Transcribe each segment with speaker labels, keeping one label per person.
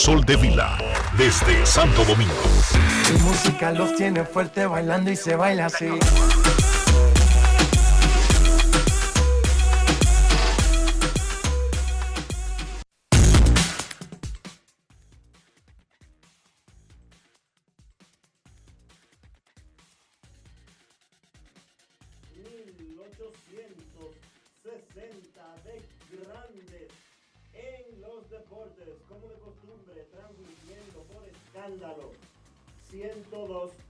Speaker 1: Sol de Vila, desde Santo Domingo.
Speaker 2: Mi música los tiene fuerte bailando y se baila así.
Speaker 3: 102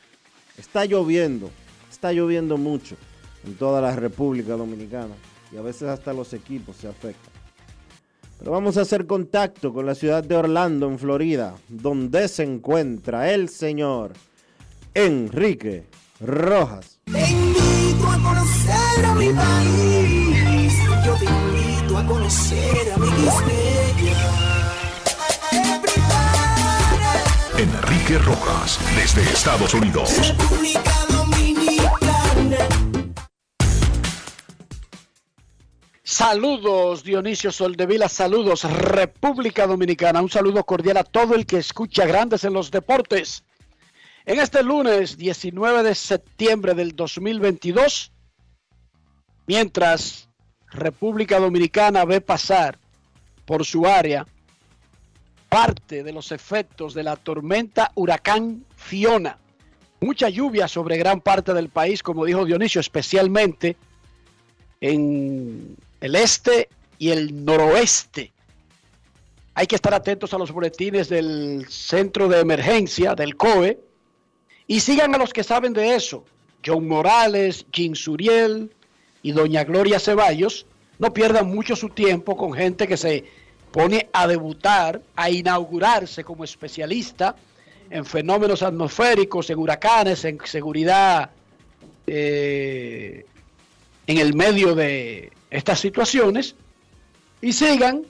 Speaker 4: Está lloviendo, está lloviendo mucho en toda la República Dominicana y a veces hasta los equipos se afectan. Pero vamos a hacer contacto con la ciudad de Orlando, en Florida, donde se encuentra el señor Enrique Rojas.
Speaker 5: Te invito a conocer a mi país, yo te invito a conocer a mi
Speaker 1: Enrique Rojas, desde Estados Unidos.
Speaker 6: Saludos Dionisio Soldevila, saludos República Dominicana, un saludo cordial a todo el que escucha Grandes en los Deportes. En este lunes 19 de septiembre del 2022, mientras República Dominicana ve pasar por su área parte de los efectos de la tormenta huracán Fiona. Mucha lluvia sobre gran parte del país, como dijo Dionisio, especialmente en el este y el noroeste. Hay que estar atentos a los boletines del centro de emergencia, del COE, y sigan a los que saben de eso. John Morales, Jim Suriel y doña Gloria Ceballos. No pierdan mucho su tiempo con gente que se pone a debutar, a inaugurarse como especialista en fenómenos atmosféricos, en huracanes, en seguridad eh, en el medio de estas situaciones y sigan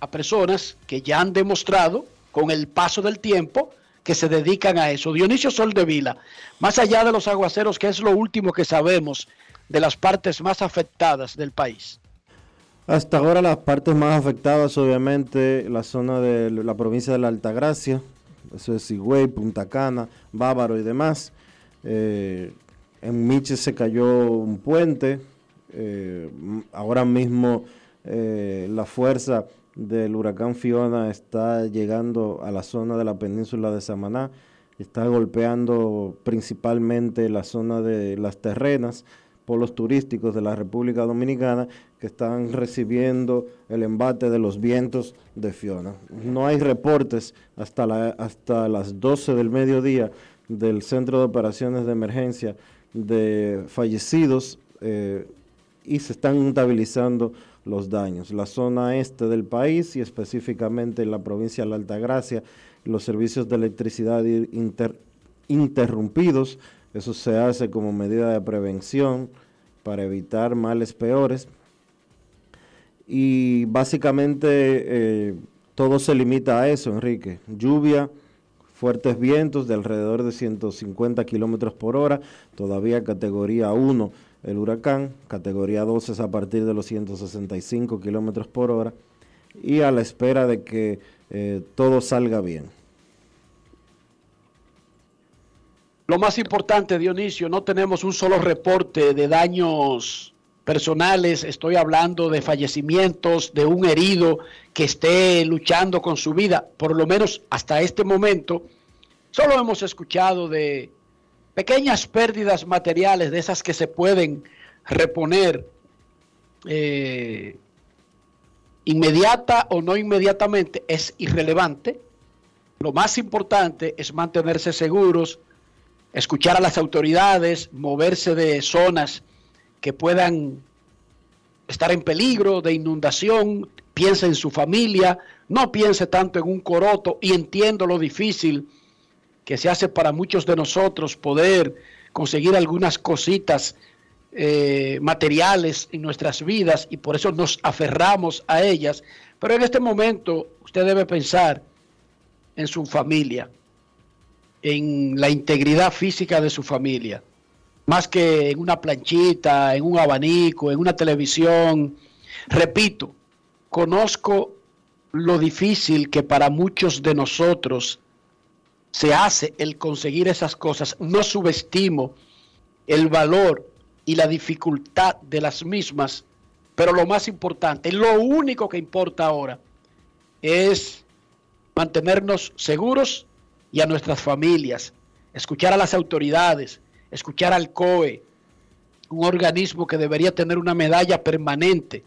Speaker 6: a personas que ya han demostrado con el paso del tiempo que se dedican a eso. Dionisio Soldevila, más allá de los aguaceros, que es lo último que sabemos de las partes más afectadas del país.
Speaker 4: Hasta ahora las partes más afectadas, obviamente, la zona de la provincia de la Altagracia, eso es Higüey, Punta Cana, Bávaro y demás. Eh, en Miche se cayó un puente. Eh, ahora mismo eh, la fuerza del huracán Fiona está llegando a la zona de la península de Samaná. Está golpeando principalmente la zona de las terrenas, polos turísticos de la República Dominicana que están recibiendo el embate de los vientos de Fiona. No hay reportes hasta, hasta las 12 del mediodía del Centro de Operaciones de Emergencia de fallecidos eh, y se están contabilizando los daños. La zona este del país y específicamente en la provincia de la Altagracia, los servicios de electricidad inter- interrumpidos. Eso se hace como medida de prevención para evitar males peores. Y básicamente eh, todo se limita a eso, Enrique. Lluvia, fuertes vientos de alrededor de 150 kilómetros por hora, todavía categoría 1 el huracán, categoría 2 es a partir de los 165 kilómetros por hora, y a la espera de que eh, todo salga bien.
Speaker 6: Lo más importante, Dionisio, no tenemos un solo reporte de daños personales, estoy hablando de fallecimientos, de un herido que esté luchando con su vida, por lo menos hasta este momento, solo hemos escuchado de pequeñas pérdidas materiales, de esas que se pueden reponer eh, inmediata o no inmediatamente, es irrelevante. Lo más importante es mantenerse seguros, escuchar a las autoridades, moverse de zonas que puedan estar en peligro de inundación, piense en su familia, no piense tanto en un coroto y entiendo lo difícil que se hace para muchos de nosotros poder conseguir algunas cositas eh, materiales en nuestras vidas y por eso nos aferramos a ellas. Pero en este momento usted debe pensar en su familia, en la integridad física de su familia, más que en una planchita, en un abanico, en una televisión. Repito, conozco lo difícil que para muchos de nosotros se hace el conseguir esas cosas. No subestimo el valor y la dificultad de las mismas, pero lo más importante, lo único que importa ahora es mantenernos seguros y a nuestras familias, escuchar a las autoridades, escuchar al COE, un organismo que debería tener una medalla permanente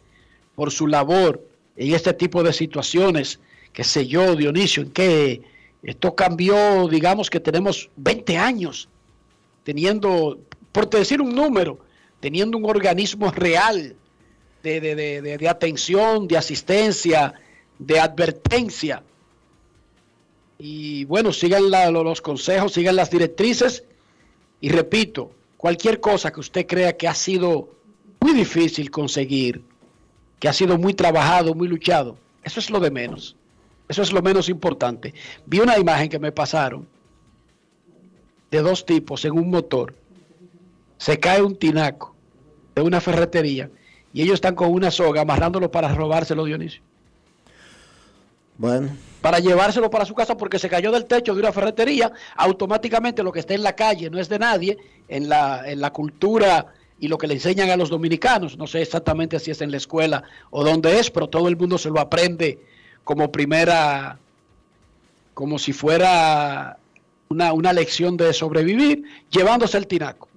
Speaker 6: por su labor en este tipo de situaciones, que sé yo, Dionisio, en que esto cambió, digamos que tenemos 20 años teniendo, por decir un número, teniendo un organismo real de, de, de atención, de asistencia, de advertencia. Y bueno, sigan los consejos, sigan las directrices. Y repito, cualquier cosa que usted crea que ha sido muy difícil conseguir, que ha sido muy trabajado, muy luchado, eso es lo de menos. Eso es lo menos importante. Vi una imagen que me pasaron de dos tipos en un motor. Se cae un tinaco de una ferretería y ellos están con una soga amarrándolo para robárselo, Dionisio.
Speaker 4: Bueno,
Speaker 6: Para llevárselo para su casa porque se cayó del techo de una ferretería. Automáticamente lo que está en la calle no es de nadie. En la, en la cultura y lo que le enseñan a los dominicanos, no sé exactamente si es en la escuela o dónde es, pero todo el mundo se lo aprende como primera, como si fuera una, una lección de sobrevivir, llevándose el tinaco.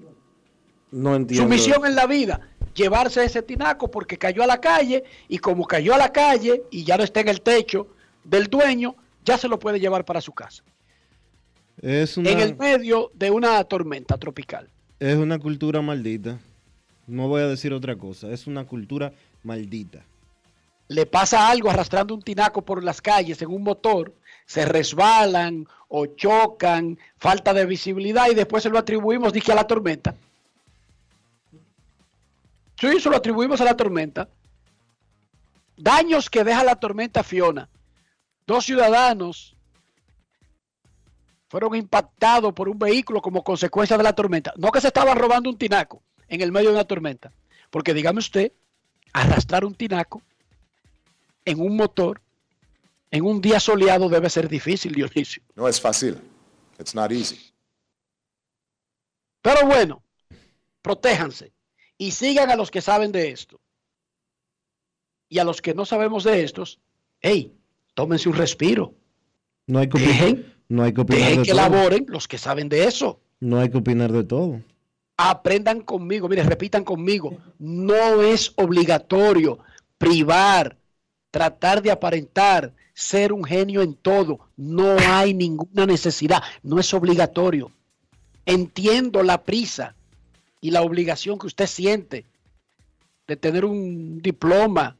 Speaker 4: no entiendo.
Speaker 6: Su misión en la vida, llevarse ese tinaco porque cayó a la calle y como cayó a la calle y ya no está en el techo del dueño, ya se lo puede llevar para su casa.
Speaker 4: es, una,
Speaker 6: En el medio de una tormenta tropical.
Speaker 4: es una cultura maldita. No voy a decir otra cosa. Es una cultura maldita.
Speaker 6: Le pasa algo arrastrando un tinaco por las calles en un motor, se resbalan o chocan, falta de visibilidad y después se lo atribuimos, dije, a la tormenta. Sí, se lo atribuimos a la tormenta. Daños que deja la tormenta Fiona. Dos ciudadanos fueron impactados por un vehículo como consecuencia de la tormenta. No que se estaban robando un tinaco en el medio de una tormenta. Porque dígame usted, arrastrar un tinaco en un motor en un día soleado debe ser difícil, Dionisio.
Speaker 7: No es fácil. It's not easy.
Speaker 6: Pero bueno, protéjanse y sigan a los que saben de esto. Y a los que no sabemos de estos, hey, tómense un respiro.
Speaker 4: No hay que opinar,
Speaker 6: Dejen,
Speaker 4: no hay que, opinar
Speaker 6: dejen
Speaker 4: de
Speaker 6: que
Speaker 4: todo.
Speaker 6: laboren los que saben de eso.
Speaker 4: No hay que opinar de todo.
Speaker 6: Aprendan conmigo, mire, repitan conmigo. No es obligatorio privar, tratar de aparentar, ser un genio en todo. No hay ninguna necesidad, no es obligatorio. Entiendo la prisa y la obligación que usted siente de tener un diploma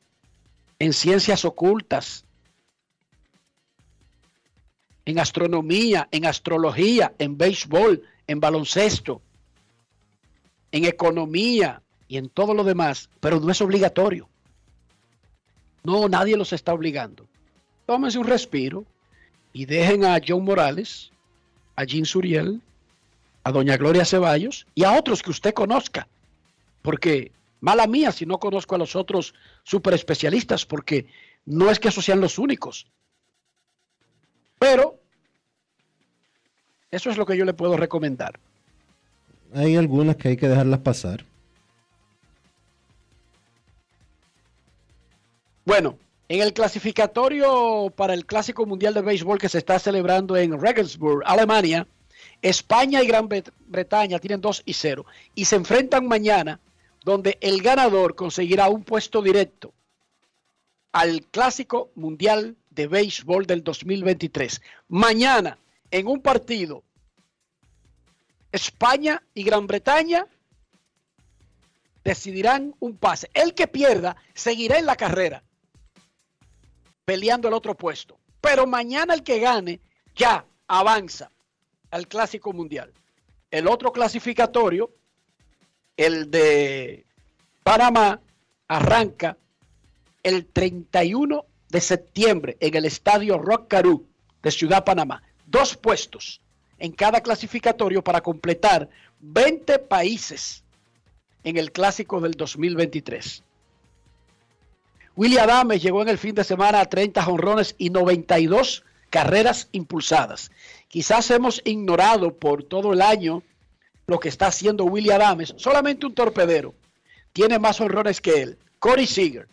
Speaker 6: en ciencias ocultas, en astronomía, en astrología, en béisbol, en baloncesto, en economía y en todo lo demás, pero no es obligatorio. No, nadie los está obligando. Tómense un respiro y dejen a John Morales, a Jean Suriel, a Doña Gloria Ceballos y a otros que usted conozca. Porque, mala mía si no conozco a los otros super especialistas, porque no es que esos sean los únicos. Pero, eso es lo que yo le puedo recomendar.
Speaker 4: Hay algunas que hay que dejarlas pasar.
Speaker 6: Bueno, en el clasificatorio para el Clásico Mundial de Béisbol que se está celebrando en Regensburg, Alemania, España y Gran Bre- Bretaña tienen 2 y 0 y se enfrentan mañana donde el ganador conseguirá un puesto directo al Clásico Mundial de Béisbol del 2023. Mañana, en un partido, España y Gran Bretaña decidirán un pase. El que pierda seguirá en la carrera, peleando el otro puesto. Pero mañana el que gane ya avanza al Clásico Mundial. El otro clasificatorio, el de Panamá, arranca el 31 de septiembre en el estadio Rock Caru de Ciudad Panamá. Dos puestos en cada clasificatorio para completar 20 países en el clásico del 2023. William Adams llegó en el fin de semana a 30 jonrones y 92 carreras impulsadas. Quizás hemos ignorado por todo el año lo que está haciendo William Adams. Solamente un torpedero tiene más honrones que él. Corey Seager.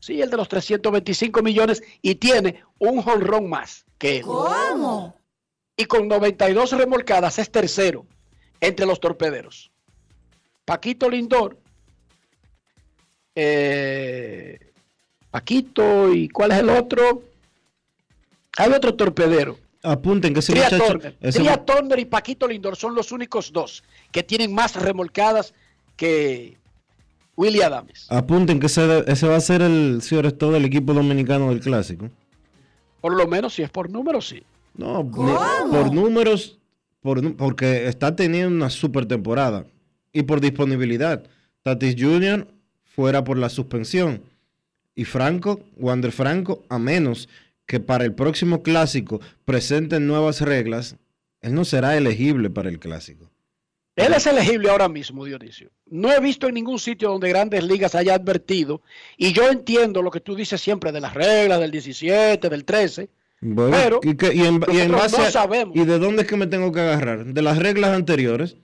Speaker 6: Sí, el de los 325 millones y tiene un jonrón más que él.
Speaker 5: ¿Cómo?
Speaker 6: Y con 92 remolcadas es tercero entre los torpederos. Paquito Lindor. eh, Paquito y ¿cuál es el otro? Hay otro torpedero.
Speaker 4: Apunten que ese
Speaker 6: Tria
Speaker 4: muchacho.
Speaker 6: Turner.
Speaker 4: ese
Speaker 6: Tria
Speaker 4: mu-
Speaker 6: Turner y Paquito Lindor son los únicos dos que tienen más remolcadas que Willie Adams.
Speaker 4: apunten que ese, ese va a ser el sobre todo el equipo dominicano del clásico.
Speaker 6: Por lo menos si es por número, sí.
Speaker 4: No, por números, por, porque está teniendo una super temporada. Y por disponibilidad. Tatis Jr. fuera por la suspensión. Y Franco, Wander Franco, a menos que para el próximo clásico presenten nuevas reglas, él no será elegible para el clásico.
Speaker 6: Él es elegible ahora mismo, Dionisio. No he visto en ningún sitio donde Grandes Ligas haya advertido, y yo entiendo lo que tú dices siempre de las reglas del 17, del 13,
Speaker 4: Bueno,
Speaker 6: Pero
Speaker 4: y, que- y en, y en
Speaker 6: nosotros
Speaker 4: base
Speaker 6: no sabemos.
Speaker 4: ¿Y de dónde es que me tengo que agarrar? De las reglas anteriores.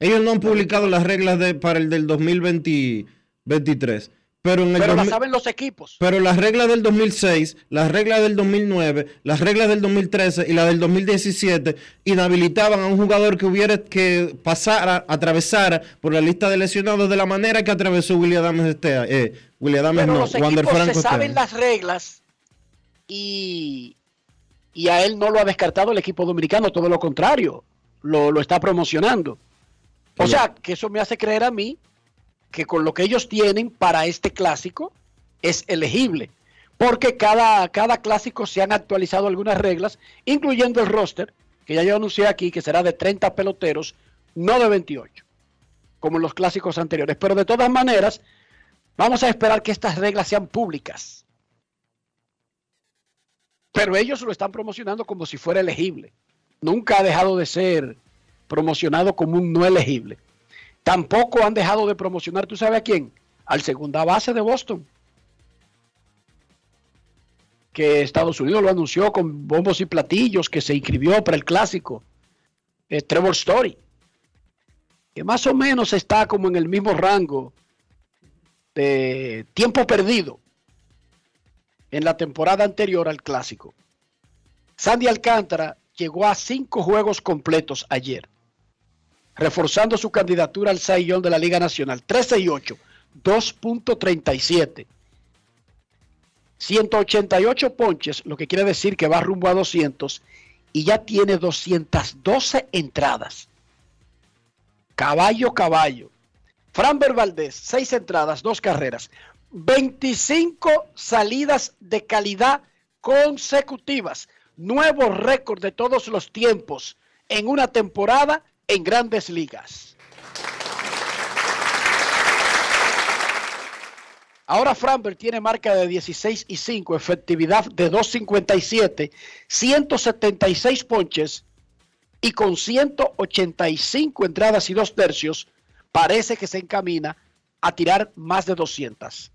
Speaker 4: Ellos no han publicado las reglas de, para el del 2023. Pero, en el
Speaker 6: pero la
Speaker 4: 2000
Speaker 6: saben los equipos.
Speaker 4: pero las reglas del 2006, las reglas del 2009, las reglas del 2013 y las del 2017 inhabilitaban a un jugador que hubiera que pasara, atravesara por la lista de lesionados de la manera que atravesó William Adams este. Eh, William Adams
Speaker 6: Pero
Speaker 4: no,
Speaker 6: los
Speaker 4: Wander
Speaker 6: equipos
Speaker 4: Franco
Speaker 6: se
Speaker 4: este
Speaker 6: saben las reglas y, y a él no lo ha descartado el equipo dominicano, todo lo contrario, lo, lo está promocionando. O sea, que eso me hace creer a mí que con lo que ellos tienen para este clásico es elegible. Porque cada, cada clásico se han actualizado algunas reglas, incluyendo el roster, que ya yo anuncié aquí, que será de 30 peloteros, no de 28, como en los clásicos anteriores. Pero de todas maneras, vamos a esperar que estas reglas sean públicas. Pero ellos lo están promocionando como si fuera elegible. Nunca ha dejado de ser promocionado como un no elegible. Tampoco han dejado de promocionar, ¿tú sabes a quién? Al segunda base de Boston. Que Estados Unidos lo anunció con bombos y platillos, que se inscribió para el clásico. eh, Trevor Story. Que más o menos está como en el mismo rango de tiempo perdido en la temporada anterior al clásico. Sandy Alcántara llegó a cinco juegos completos ayer. Reforzando su candidatura al Young de la Liga Nacional. 13 y 8, 2.37. 188 ponches, lo que quiere decir que va rumbo a 200 y ya tiene 212 entradas. Caballo, caballo. Framber Valdés, 6 entradas, 2 carreras. 25 salidas de calidad consecutivas. Nuevo récord de todos los tiempos en una temporada en grandes ligas. Ahora Framber tiene marca de 16 y 5, efectividad de 257, 176 ponches y con 185 entradas y dos tercios, parece que se encamina a tirar más de 200.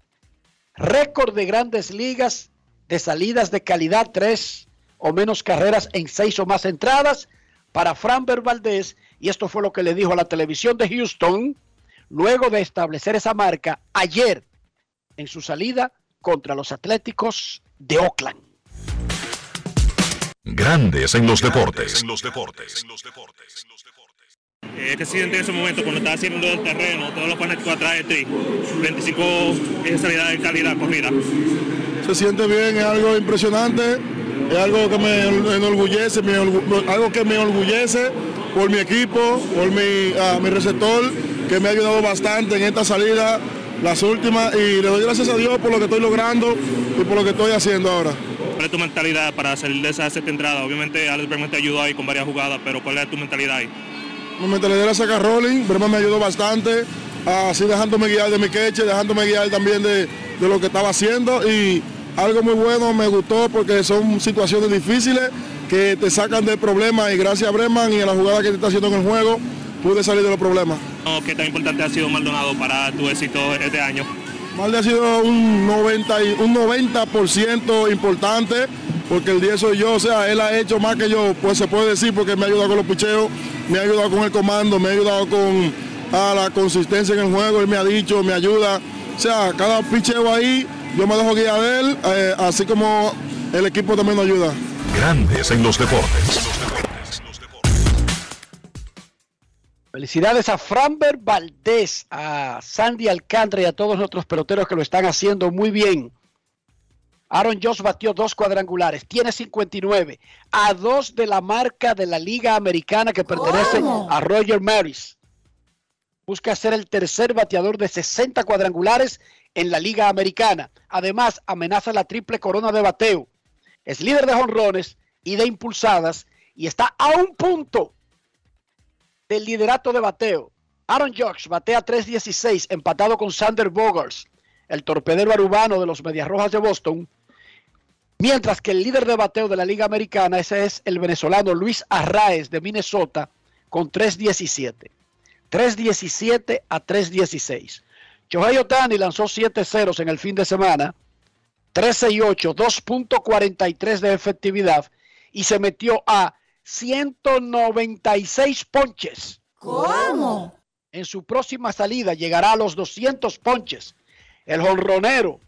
Speaker 6: Récord de grandes ligas de salidas de calidad, tres o menos carreras en seis o más entradas para Framber Valdés. Y esto fue lo que le dijo a la televisión de Houston luego de establecer esa marca ayer en su salida contra los Atléticos de Oakland.
Speaker 1: Grandes en los deportes. En los deportes.
Speaker 8: Eh, ¿Qué se siente en ese momento cuando está haciendo el terreno, todos los fanáticos atrás de ti? 25 en salida de calidad corrida.
Speaker 9: Se siente bien, es algo impresionante, es algo que me enorgullece, me algo que me enorgullece por mi equipo, por mi, ah, mi receptor, que me ha ayudado bastante en esta salida, las últimas, y le doy gracias a Dios por lo que estoy logrando y por lo que estoy haciendo ahora.
Speaker 8: ¿Cuál es tu mentalidad para salir de esa sexta entrada? Obviamente Alex Bregman te ayudó ahí con varias jugadas, pero ¿cuál es tu mentalidad ahí?
Speaker 9: Mi mentalidad era sacar rolling, Brema me ayudó bastante, así dejándome guiar de mi queche, dejándome guiar también de, de lo que estaba haciendo y algo muy bueno me gustó porque son situaciones difíciles que te sacan de problemas y gracias a Breman y a la jugada que te está haciendo en el juego pude salir de los problemas.
Speaker 8: ¿Qué tan importante ha sido Maldonado para tu éxito este año?
Speaker 9: Malde ha sido un 90%, y- un 90 importante porque el 10 soy yo, o sea, él ha hecho más que yo, pues se puede decir porque me ha ayudado con los picheos, me ha ayudado con el comando, me ha ayudado con a la consistencia en el juego, él me ha dicho, me ayuda, o sea, cada picheo ahí, yo me dejo guiar de él, eh, así como el equipo también nos ayuda.
Speaker 1: Grandes en los deportes.
Speaker 6: Felicidades a Framber Valdés, a Sandy Alcántara y a todos nuestros peloteros que lo están haciendo muy bien. Aaron Josh batió dos cuadrangulares, tiene 59, a dos de la marca de la Liga Americana que pertenece a Roger Maris. Busca ser el tercer bateador de 60 cuadrangulares en la Liga Americana. Además, amenaza la triple corona de bateo. Es líder de jonrones y de impulsadas y está a un punto del liderato de bateo. Aaron Judge batea 3.16, empatado con Sander Bogars, el torpedero arubano de los Medias Rojas de Boston. Mientras que el líder de bateo de la Liga Americana, ese es el venezolano Luis Arraez de Minnesota, con 3.17. 3.17 a 3.16. Shohei Otani lanzó 7 ceros en el fin de semana, 13 y 8, 2.43 de efectividad y se metió a 196 ponches.
Speaker 5: ¿Cómo?
Speaker 6: En su próxima salida llegará a los 200 ponches. El jonronero,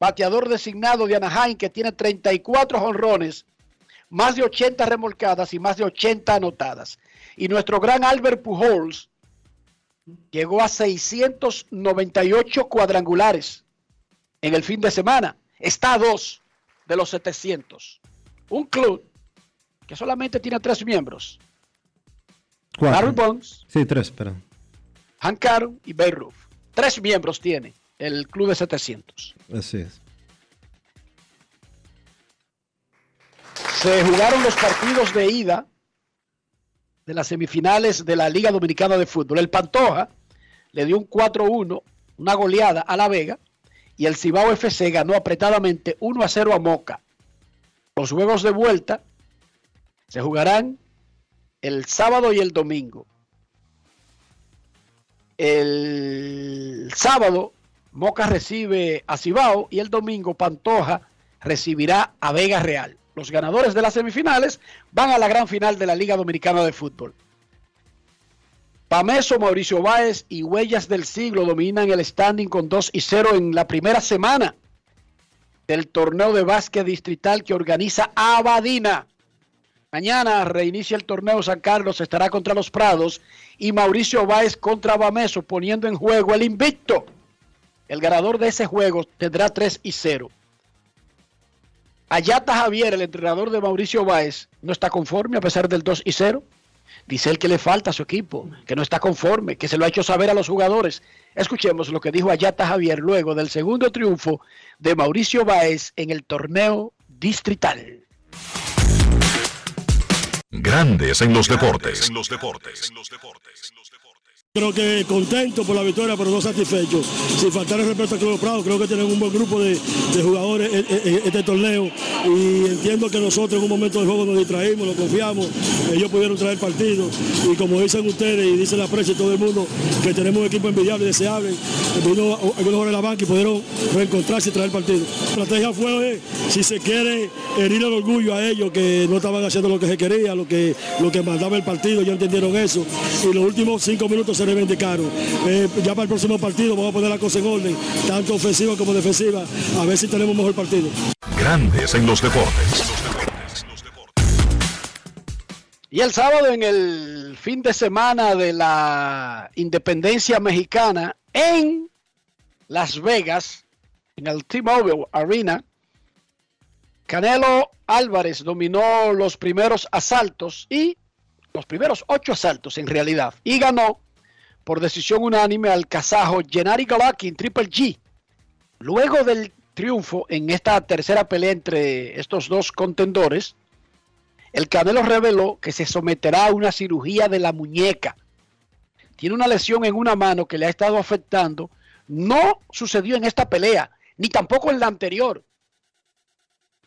Speaker 6: bateador designado de Anaheim, que tiene 34 jonrones, más de 80 remolcadas y más de 80 anotadas. Y nuestro gran Albert Pujols llegó a 698 cuadrangulares en el fin de semana. Está a dos de los 700. Un club que solamente tiene tres miembros. Barry Bonds,
Speaker 4: Sí, tres, perdón.
Speaker 6: Hank Aaron y Babe Ruth. Tres miembros tiene el club de 700.
Speaker 4: Así es.
Speaker 6: Se jugaron los partidos de ida de las semifinales de la Liga Dominicana de Fútbol. El Pantoja le dio un 4-1, una goleada a La Vega, y el Cibao FC ganó apretadamente 1 a 0 a Moca. Los juegos de vuelta se jugarán el sábado y el domingo. El sábado Moca recibe a Cibao y el domingo Pantoja recibirá a Vega Real. Los ganadores de las semifinales van a la gran final de la Liga Dominicana de Fútbol. Pameso, Mauricio Báez y Huellas del Siglo dominan el standing con 2 y 0 en la primera semana del torneo de básquet distrital que organiza Abadina. Mañana reinicia el torneo San Carlos, estará contra los Prados y Mauricio Báez contra Bameso, poniendo en juego el invicto. El ganador de ese juego tendrá 3 y 0. Ayata Javier, el entrenador de Mauricio Báez, no está conforme a pesar del 2 y 0. Dice él que le falta a su equipo, que no está conforme, que se lo ha hecho saber a los jugadores. Escuchemos lo que dijo Ayata Javier luego del segundo triunfo de Mauricio Báez en el torneo distrital.
Speaker 1: Grandes en los deportes.
Speaker 10: Creo que contento por la victoria, pero no satisfecho. Sin faltar el respeto a Club Prado, creo que tenemos un buen grupo de, jugadores en, este torneo y entiendo que nosotros en un momento del juego nos distraímos, nos confiamos, ellos pudieron traer partido y como dicen ustedes y dice la prensa y todo el mundo, que tenemos un equipo envidiable y deseable, algunos jugadores de la banca y pudieron reencontrarse y traer partido. La estrategia fue, eh, si se quiere, herir el orgullo a ellos que no estaban haciendo lo que se quería, lo que, lo que mandaba el partido, ellos entendieron eso y los últimos cinco minutos se reivindicaron. Eh, ya para el próximo partido vamos a poner la cosa en orden, tanto ofensiva como defensiva, a ver si tenemos mejor partido.
Speaker 1: Grandes en los deportes.
Speaker 6: Y el sábado en el fin de semana de la independencia mexicana en Las Vegas, en el T-Mobile Arena, Canelo Álvarez dominó los primeros asaltos y los primeros ocho asaltos en realidad y ganó por decisión unánime al kazajo Gennady Golovkin Triple G. Luego del triunfo en esta tercera pelea entre estos dos contendores, el Canelo reveló que se someterá a una cirugía de la muñeca. Tiene una lesión en una mano que le ha estado afectando. No sucedió en esta pelea, ni tampoco en la anterior.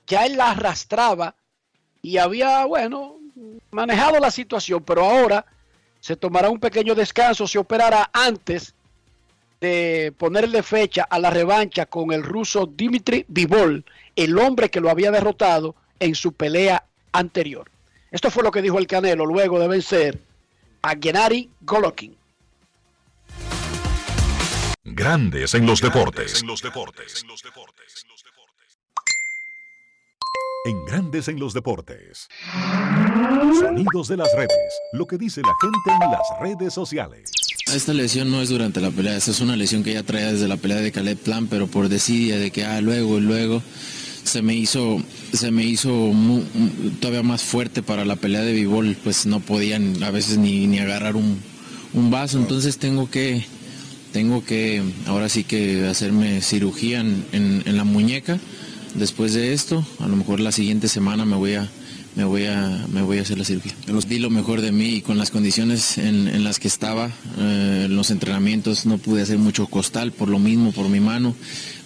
Speaker 6: Ya él la arrastraba y había, bueno, manejado la situación, pero ahora se tomará un pequeño descanso, se operará antes de ponerle fecha a la revancha con el ruso Dimitri Vivol, el hombre que lo había derrotado en su pelea anterior. Esto fue lo que dijo el Canelo luego de vencer a Gennady Golovkin.
Speaker 1: Grandes en los deportes. En Grandes en los deportes. Sonidos de las redes. Lo que dice la gente en las redes sociales.
Speaker 11: Esta lesión no es durante la pelea, esta es una lesión que ya traía desde la pelea de Caleb Plan, pero por desidia de que ah, luego y luego se me hizo, se me hizo todavía más fuerte para la pelea de Bivol, pues no podían a veces ni, ni agarrar un, un vaso, entonces tengo que, tengo que ahora sí que hacerme cirugía en, en- en la muñeca. Después de esto, a lo mejor la siguiente semana me voy a, me voy a, me voy a hacer la cirugía. Los di lo mejor de mí y con las condiciones en, en las que estaba, eh, los entrenamientos no pude hacer mucho costal por lo mismo, por mi mano,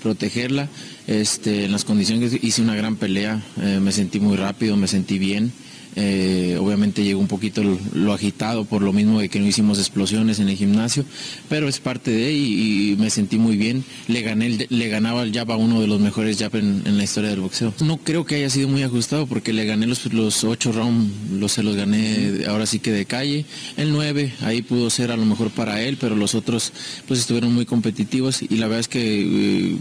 Speaker 11: protegerla. Este, en las condiciones hice una gran pelea, eh, me sentí muy rápido, me sentí bien. Eh, obviamente llegó un poquito lo, agitado por lo mismo de que no hicimos explosiones en el gimnasio, pero es parte de y, y me sentí muy bien. Le gané, le ganaba el jab uno de los mejores jab en, en la historia del boxeo. No creo que haya sido muy ajustado porque le gané los, los ocho rounds, los, se los gané ahora sí que de calle. El 9 ahí pudo ser a lo mejor para él, pero los otros pues estuvieron muy competitivos y la verdad es que, eh,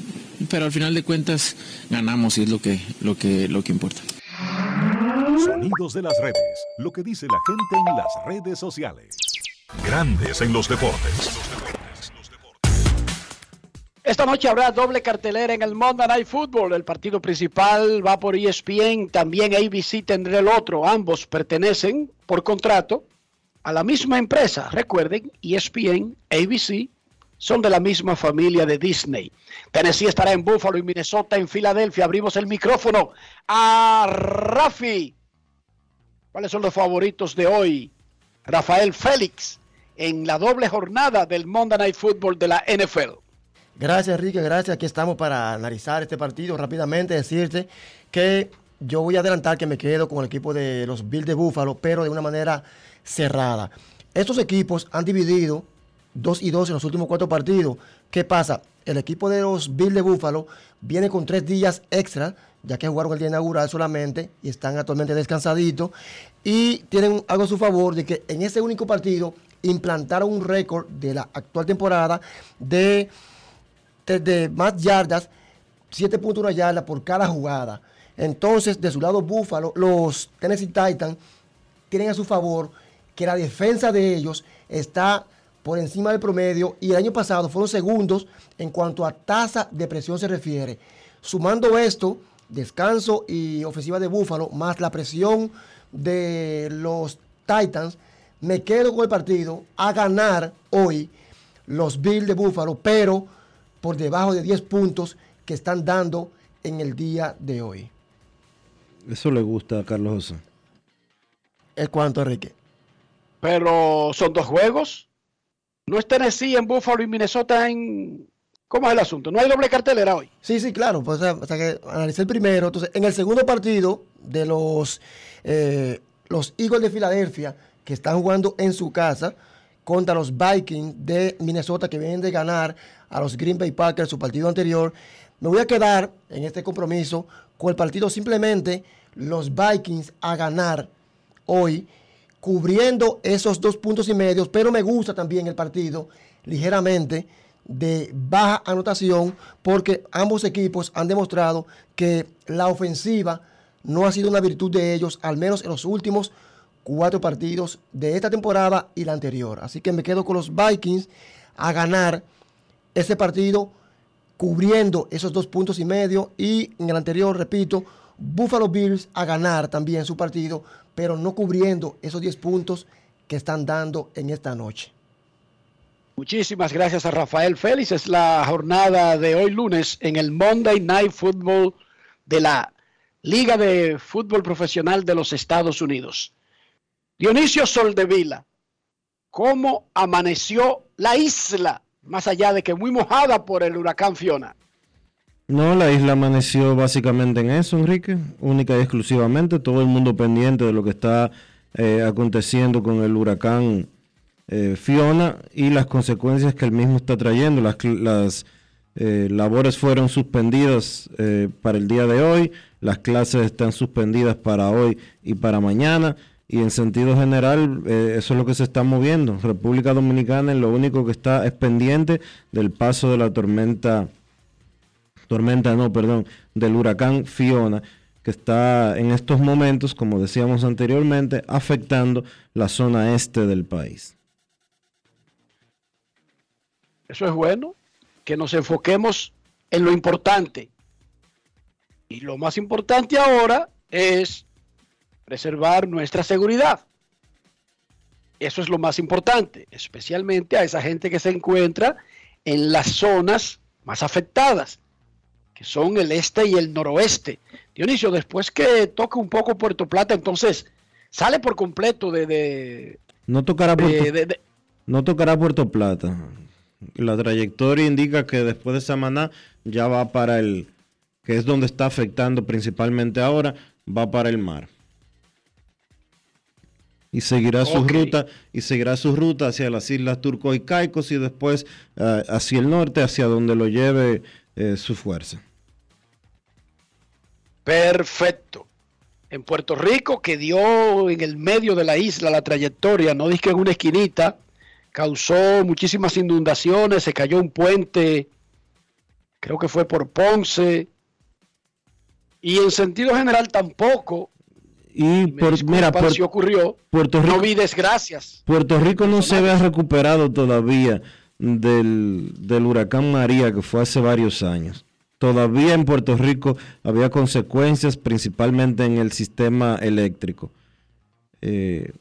Speaker 11: pero al final de cuentas ganamos y es lo que, lo que, lo que importa.
Speaker 1: Sonidos de las redes. Lo que dice la gente en las redes sociales. Grandes en los deportes.
Speaker 6: Esta noche habrá doble cartelera en el Monday Night Football. El partido principal va por ESPN, también ABC tendrá el otro. Ambos pertenecen por contrato a la misma empresa. Recuerden, ESPN, ABC son de la misma familia de Disney. Tennessee estará en Buffalo y Minnesota en Filadelfia. Abrimos el micrófono a Rafi. ¿Cuáles son los favoritos de hoy? Rafael Félix en la doble jornada del Monday Night Football de la NFL.
Speaker 12: Gracias, Enrique, gracias. Aquí estamos para analizar este partido rápidamente. Decirte que yo voy a adelantar que me quedo con el equipo de los Bills de Buffalo, pero de una manera cerrada. Estos equipos han dividido 2 y 2 en los últimos cuatro partidos. ¿Qué pasa? El equipo de los Bills de Buffalo viene con tres días extra, ya que jugaron el día inaugural solamente y están actualmente descansaditos. Y tienen algo a su favor de que en ese único partido implantaron un récord de la actual temporada de, de- más yardas, 7.1 yardas por cada jugada. Entonces, de su lado Buffalo, los Tennessee Titans tienen a su favor que la defensa de ellos está por encima del promedio y el año pasado fueron segundos en cuanto a tasa de presión se refiere. Sumando esto, descanso y ofensiva de Buffalo, más la presión de los Titans, me quedo con el partido a ganar hoy los Bills de Buffalo, pero por debajo de 10 puntos que están dando en el día de hoy.
Speaker 4: Eso le gusta a Carlos José.
Speaker 12: ¿Es cuánto, Enrique?
Speaker 6: Pero son dos juegos. No es Tennessee en Buffalo y Minnesota en... ¿Cómo es el asunto? ¿No hay doble cartelera hoy?
Speaker 12: Sí, sí, claro. Pues, o sea, que analicé el primero. Entonces, en el segundo partido de los, eh, los Eagles de Filadelfia, que están jugando en su casa contra los Vikings de Minnesota, que vienen de ganar a los Green Bay Packers su partido anterior, me voy a quedar en este compromiso con el partido simplemente los Vikings a ganar hoy, cubriendo esos dos puntos y medios, pero me gusta también el partido ligeramente de baja anotación porque ambos equipos han demostrado que la ofensiva no ha sido una virtud de ellos, al menos en los últimos cuatro partidos de esta temporada y la anterior. Así que me quedo con los Vikings a ganar ese partido cubriendo esos dos puntos y medio y en el anterior, repito, Buffalo Bills a ganar también su partido, pero no cubriendo esos 10 puntos que están dando en esta noche.
Speaker 6: Muchísimas gracias a Rafael Félix. Es la jornada de hoy lunes en el Monday Night Football de la Liga de Fútbol Profesional de los Estados Unidos. Dionisio Soldevila, ¿cómo amaneció la isla? Más allá de que muy mojada por el huracán Fiona.
Speaker 4: No, la isla amaneció básicamente en eso, Enrique, única y exclusivamente, todo el mundo pendiente de lo que está eh, aconteciendo con el huracán eh, Fiona y las consecuencias que el mismo está trayendo. Las, eh, labores fueron suspendidas eh, para el día de hoy, las clases están suspendidas para hoy y para mañana. Y en sentido general, eh, eso es lo que se está moviendo. República Dominicana es lo único que está es pendiente del paso de la tormenta, tormenta no, perdón, del huracán Fiona, que está en estos momentos, como decíamos anteriormente, afectando la zona este del país.
Speaker 6: Eso es bueno, que nos enfoquemos en lo importante. Y lo más importante ahora es preservar nuestra seguridad. Eso es lo más importante, especialmente a esa gente que se encuentra en las zonas más afectadas, que son el este y el noroeste. Dionisio, después que toque un poco Puerto Plata, entonces sale por completo de... de
Speaker 4: no tocará Puerto,
Speaker 6: de, de, de,
Speaker 4: no tocará Puerto Plata. La trayectoria indica que después de Samaná ya va para el, que es donde está afectando principalmente ahora, va para el mar. Y seguirá su ruta, y seguirá su ruta hacia las islas Turco y Caicos y después eh, hacia el norte, hacia donde lo lleve eh, su fuerza.
Speaker 6: Perfecto. En Puerto Rico, que dio en el medio de la isla la trayectoria, no dije en una esquinita, causó muchísimas inundaciones, se cayó un puente, creo que fue por Ponce, y en sentido general tampoco,
Speaker 4: Y por, mira, por-
Speaker 6: si ocurrió,
Speaker 4: Puerto Rico,
Speaker 6: no vi desgracias.
Speaker 4: Puerto Rico no se había recuperado todavía del, del huracán María que fue hace varios años. Todavía en Puerto Rico había consecuencias principalmente en el sistema eléctrico. Eh,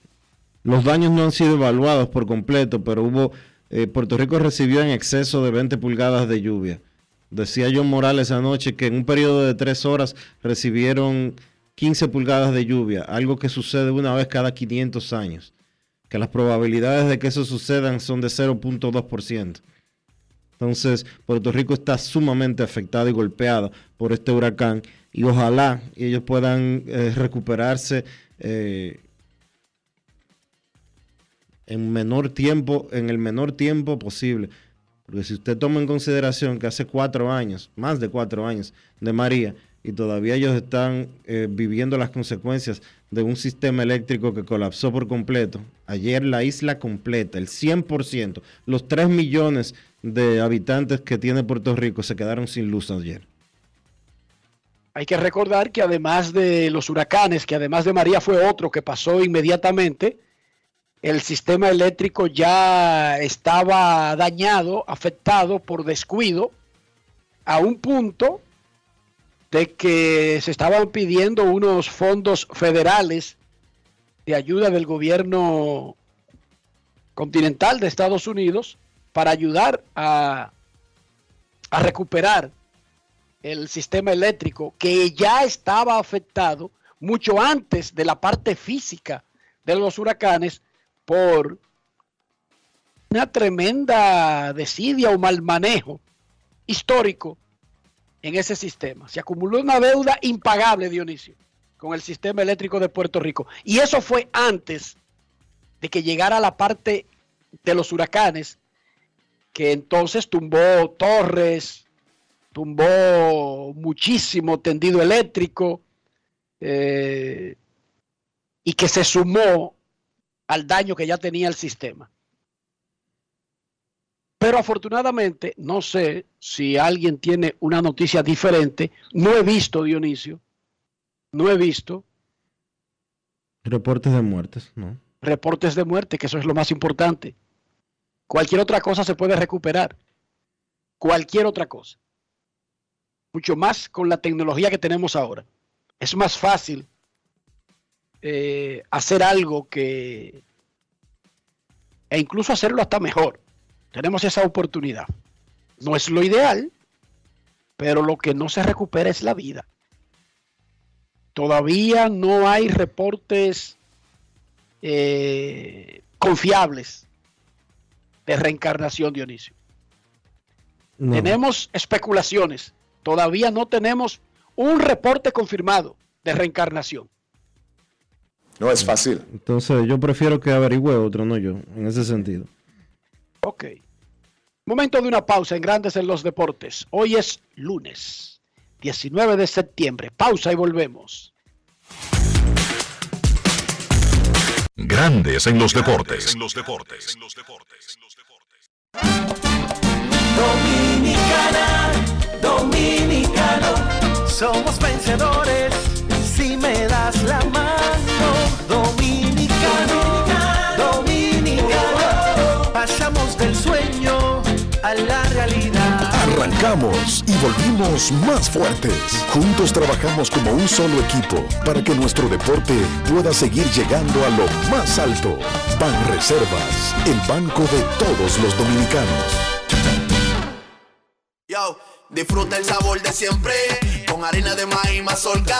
Speaker 4: los daños no han sido evaluados por completo, pero hubo eh, Puerto Rico recibió en exceso de 20 pulgadas de lluvia. Decía John Morales anoche que en un periodo de tres horas recibieron 15 pulgadas de lluvia, algo que sucede una vez cada 500 años, que las probabilidades de que eso sucedan son de 0.2%. Entonces, Puerto Rico está sumamente afectada y golpeada por este huracán y ojalá ellos puedan eh, recuperarse eh, en menor tiempo, en el menor tiempo posible. Porque si usted toma en consideración que hace cuatro años, más de cuatro años de María, y todavía ellos están eh, viviendo las consecuencias de un sistema eléctrico que colapsó por completo. Ayer la isla completa, el 100%, los 3 millones de habitantes que tiene Puerto Rico se quedaron sin luz ayer.
Speaker 6: Hay que recordar que además de los huracanes, que además de María fue otro que pasó inmediatamente, el sistema eléctrico ya estaba dañado, afectado por descuido, a un punto de que se estaban pidiendo unos fondos federales de ayuda del gobierno continental de Estados Unidos para ayudar a, recuperar el sistema eléctrico que ya estaba afectado mucho antes de la parte física de los huracanes por una tremenda desidia o mal manejo histórico en ese sistema. Se acumuló una deuda impagable, Dionisio, con el sistema eléctrico de Puerto Rico. Y eso fue antes de que llegara la parte de los huracanes, que entonces tumbó torres, tumbó muchísimo tendido eléctrico eh, y que se sumó al daño que ya tenía el sistema. Pero afortunadamente, no sé si alguien tiene una noticia diferente. No he visto, Dionisio. No he visto.
Speaker 4: Reportes de muertes, ¿no?
Speaker 6: Reportes de muerte, que eso es lo más importante. Cualquier otra cosa se puede recuperar. Cualquier otra cosa. Mucho más con la tecnología que tenemos ahora. Es más fácil eh, hacer algo que... E incluso hacerlo hasta mejor tenemos esa oportunidad. No es lo ideal, pero lo que no se recupera es la vida. Todavía no hay reportes eh, confiables de reencarnación, Dionisio. Tenemos especulaciones. Todavía no tenemos un reporte confirmado de reencarnación.
Speaker 7: No es fácil.
Speaker 4: Entonces yo prefiero que averigüe otro, no yo, en ese sentido.
Speaker 6: Ok. Momento de una pausa en Grandes en los Deportes. Hoy es lunes, 19 de septiembre. Pausa y volvemos.
Speaker 1: Grandes en los deportes.
Speaker 5: Dominicana, dominicano, somos vencedores si me das la mano. Dominicano, dominicano, pasamos del sueño a la realidad.
Speaker 7: Arrancamos y volvimos más fuertes. Juntos trabajamos como un solo equipo para que nuestro deporte pueda seguir llegando a lo más alto. Ban Reservas, el banco de todos los dominicanos.
Speaker 13: Yo, disfruta el sabor de siempre con harina de maíz mazorca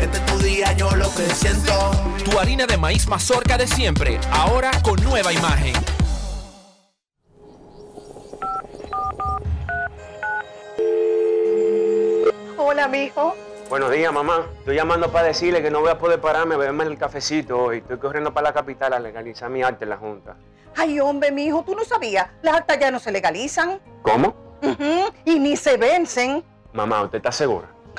Speaker 13: Este es tu día, yo lo que siento.
Speaker 14: Tu harina de maíz mazorca de siempre, ahora con nueva imagen.
Speaker 15: Hola, mijo.
Speaker 16: Buenos días, mamá. Estoy llamando para decirle que no voy a poder pararme a beberme el cafecito hoy. Estoy corriendo para la capital a legalizar mi arte en la Junta.
Speaker 15: Ay, hombre, mijo, tú no sabías. Las actas ya no se legalizan.
Speaker 16: ¿Cómo?
Speaker 15: Ujú, Y ni se vencen.
Speaker 16: Mamá, ¿usted está segura?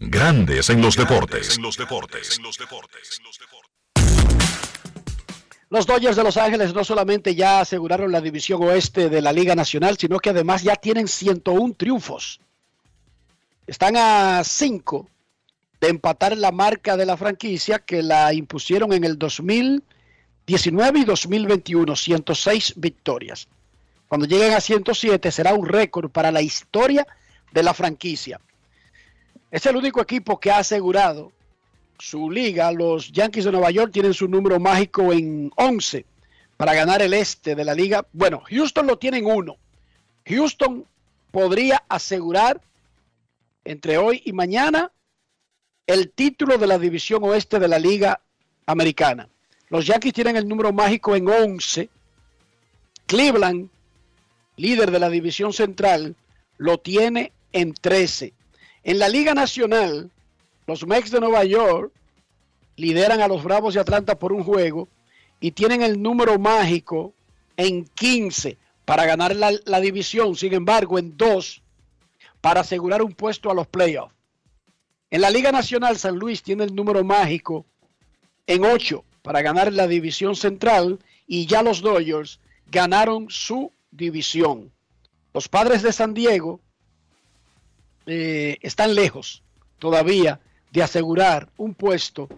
Speaker 1: Grandes en los deportes.
Speaker 6: Los Dodgers de Los Ángeles no solamente ya aseguraron la división oeste de la Liga Nacional, sino que además ya tienen 101 triunfos. Están a 5 de empatar la marca de la franquicia que la impusieron en el 2019 y 2021, 106 victorias. Cuando lleguen a 107 será un récord para la historia de la franquicia. Es el único equipo que ha asegurado su liga. Los Yankees de Nueva York tienen su número mágico en 11 para ganar el este de la liga. Bueno, Houston lo tiene en uno. Houston podría asegurar entre hoy y mañana el título de la división oeste de la liga americana. Los Yankees tienen el número mágico en 11. Cleveland, líder de la división central, lo tiene en 13. En la Liga Nacional, los Mex de Nueva York lideran a los Bravos de Atlanta por un juego y tienen el número mágico en 15 para ganar la, la división. Sin embargo, en 2 para asegurar un puesto a los playoffs. En la Liga Nacional, San Luis tiene el número mágico en 8 para ganar la división central y ya los Dodgers ganaron su división. Los padres de San Diego eh, están lejos todavía de asegurar un puesto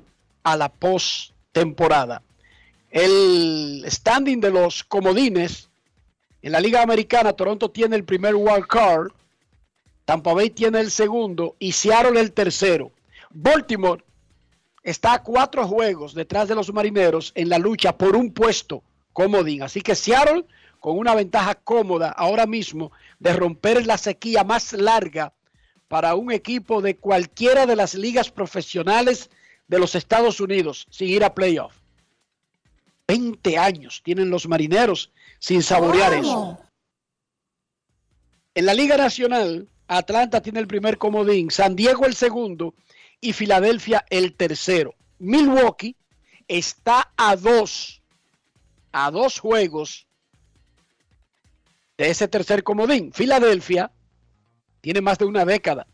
Speaker 6: a la postemporada. El standing de los comodines en la Liga Americana, Toronto tiene el primer wild card, Tampa Bay tiene el segundo y Seattle el tercero. Baltimore está a cuatro juegos detrás de los marineros en la lucha por un puesto comodín. Así que Seattle con una ventaja cómoda ahora mismo de romper la sequía más larga para un equipo de cualquiera de las ligas profesionales de los Estados Unidos sin ir a playoff. 20 años tienen los marineros sin saborear eso. En la Liga Nacional, Atlanta tiene el primer comodín, San Diego el segundo y Filadelfia el tercero. Milwaukee está a dos, a dos juegos de ese tercer comodín. Filadelfia tiene más de una década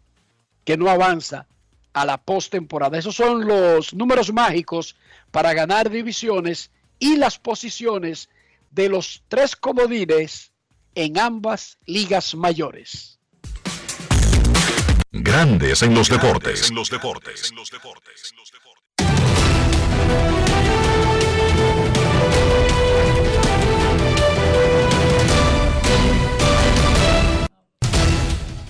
Speaker 6: que no avanza a la postemporada. Esos son los números mágicos para ganar divisiones y las posiciones de los tres comodines en ambas ligas mayores.
Speaker 1: Grandes en los deportes.
Speaker 7: En los deportes.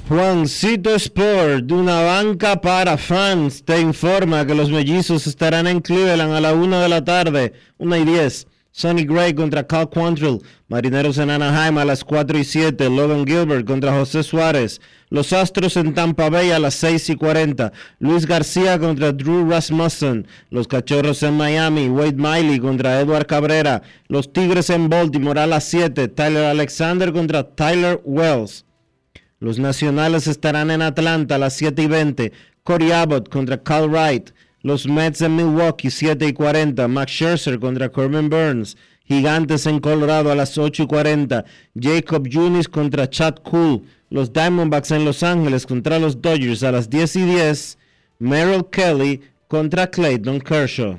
Speaker 4: Juancito Sport, de una banca para fans, te informa que los mellizos estarán en Cleveland a la 1 de la tarde, 1 y 10. Sonny Gray contra Cal Quantrill, Marineros en Anaheim a las 4 y 7, Logan Gilbert contra José Suárez, Los Astros en Tampa Bay a las 6 y 40, Luis García contra Drew Rasmussen, Los Cachorros en Miami, Wade Miley contra Edward Cabrera, Los Tigres en Baltimore a las 7, Tyler Alexander contra Tyler Wells. Los Nacionales estarán en Atlanta a las 7 y 20. Corey Abbott contra Cal Wright. Los Mets en Milwaukee 7 y 40. Max Scherzer contra Corbin Burns. Gigantes en Colorado a las 8 y 40. Jacob Junis contra Chad Cool. Los Diamondbacks en Los Ángeles contra los Dodgers a las 10 y 10. Merrill Kelly contra Clayton Kershaw.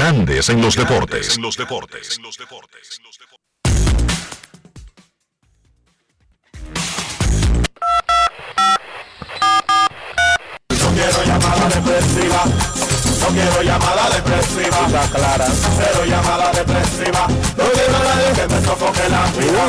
Speaker 1: Grandes en los deportes. En los deportes.
Speaker 17: No quiero llamada depresiva. No quiero llamada depresiva. clara. Cero llamada depresiva. No quiero a nadie que me sofoque la vida.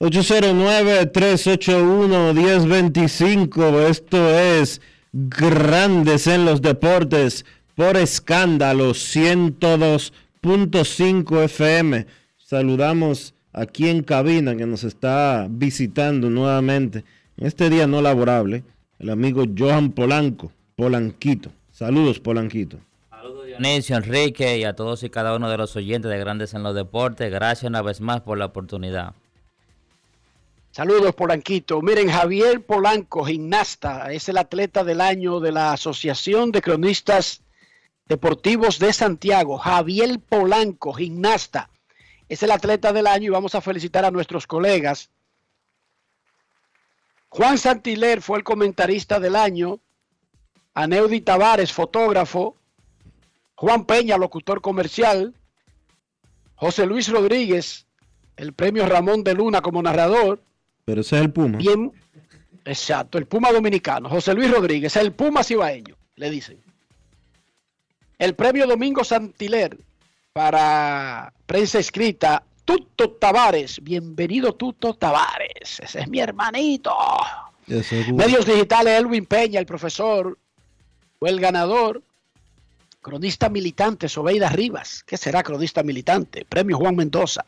Speaker 4: 809-381-1025. Esto es Grandes en los Deportes por escándalo 102.5. 106.5 FM. Saludamos aquí en cabina que nos está visitando nuevamente en este día no laborable, el amigo Johan Polanco, Polanquito. Saludos, Polanquito.
Speaker 18: Dionisio, Enrique y a todos y cada uno de los oyentes de Grandes en los Deportes. Gracias una vez más por la oportunidad.
Speaker 6: Saludos, Polanquito. Miren, Javier Polanco, gimnasta, es el atleta del año de la Asociación de Cronistas Deportivos de Santiago. Javier Polanco, gimnasta, es el atleta del año y vamos a felicitar a nuestros colegas. Juan Santiler fue el comentarista del año. Aneudi Tavares, fotógrafo. Juan Peña, locutor comercial. José Luis Rodríguez, el premio Ramón de Luna como narrador.
Speaker 4: Pero ese es el Puma.
Speaker 6: Bien, exacto, el Puma dominicano. José Luis Rodríguez, el Puma cibaeño, le dicen. El premio Domingo Santiler para prensa escrita, Tuto Tavares. Bienvenido, Tuto Tavares. Ese es mi hermanito. Medios digitales, Elwin Peña, el profesor, fue el ganador. Cronista militante, Sobeida Rivas. ¿Qué será cronista militante? Premio Juan Mendoza.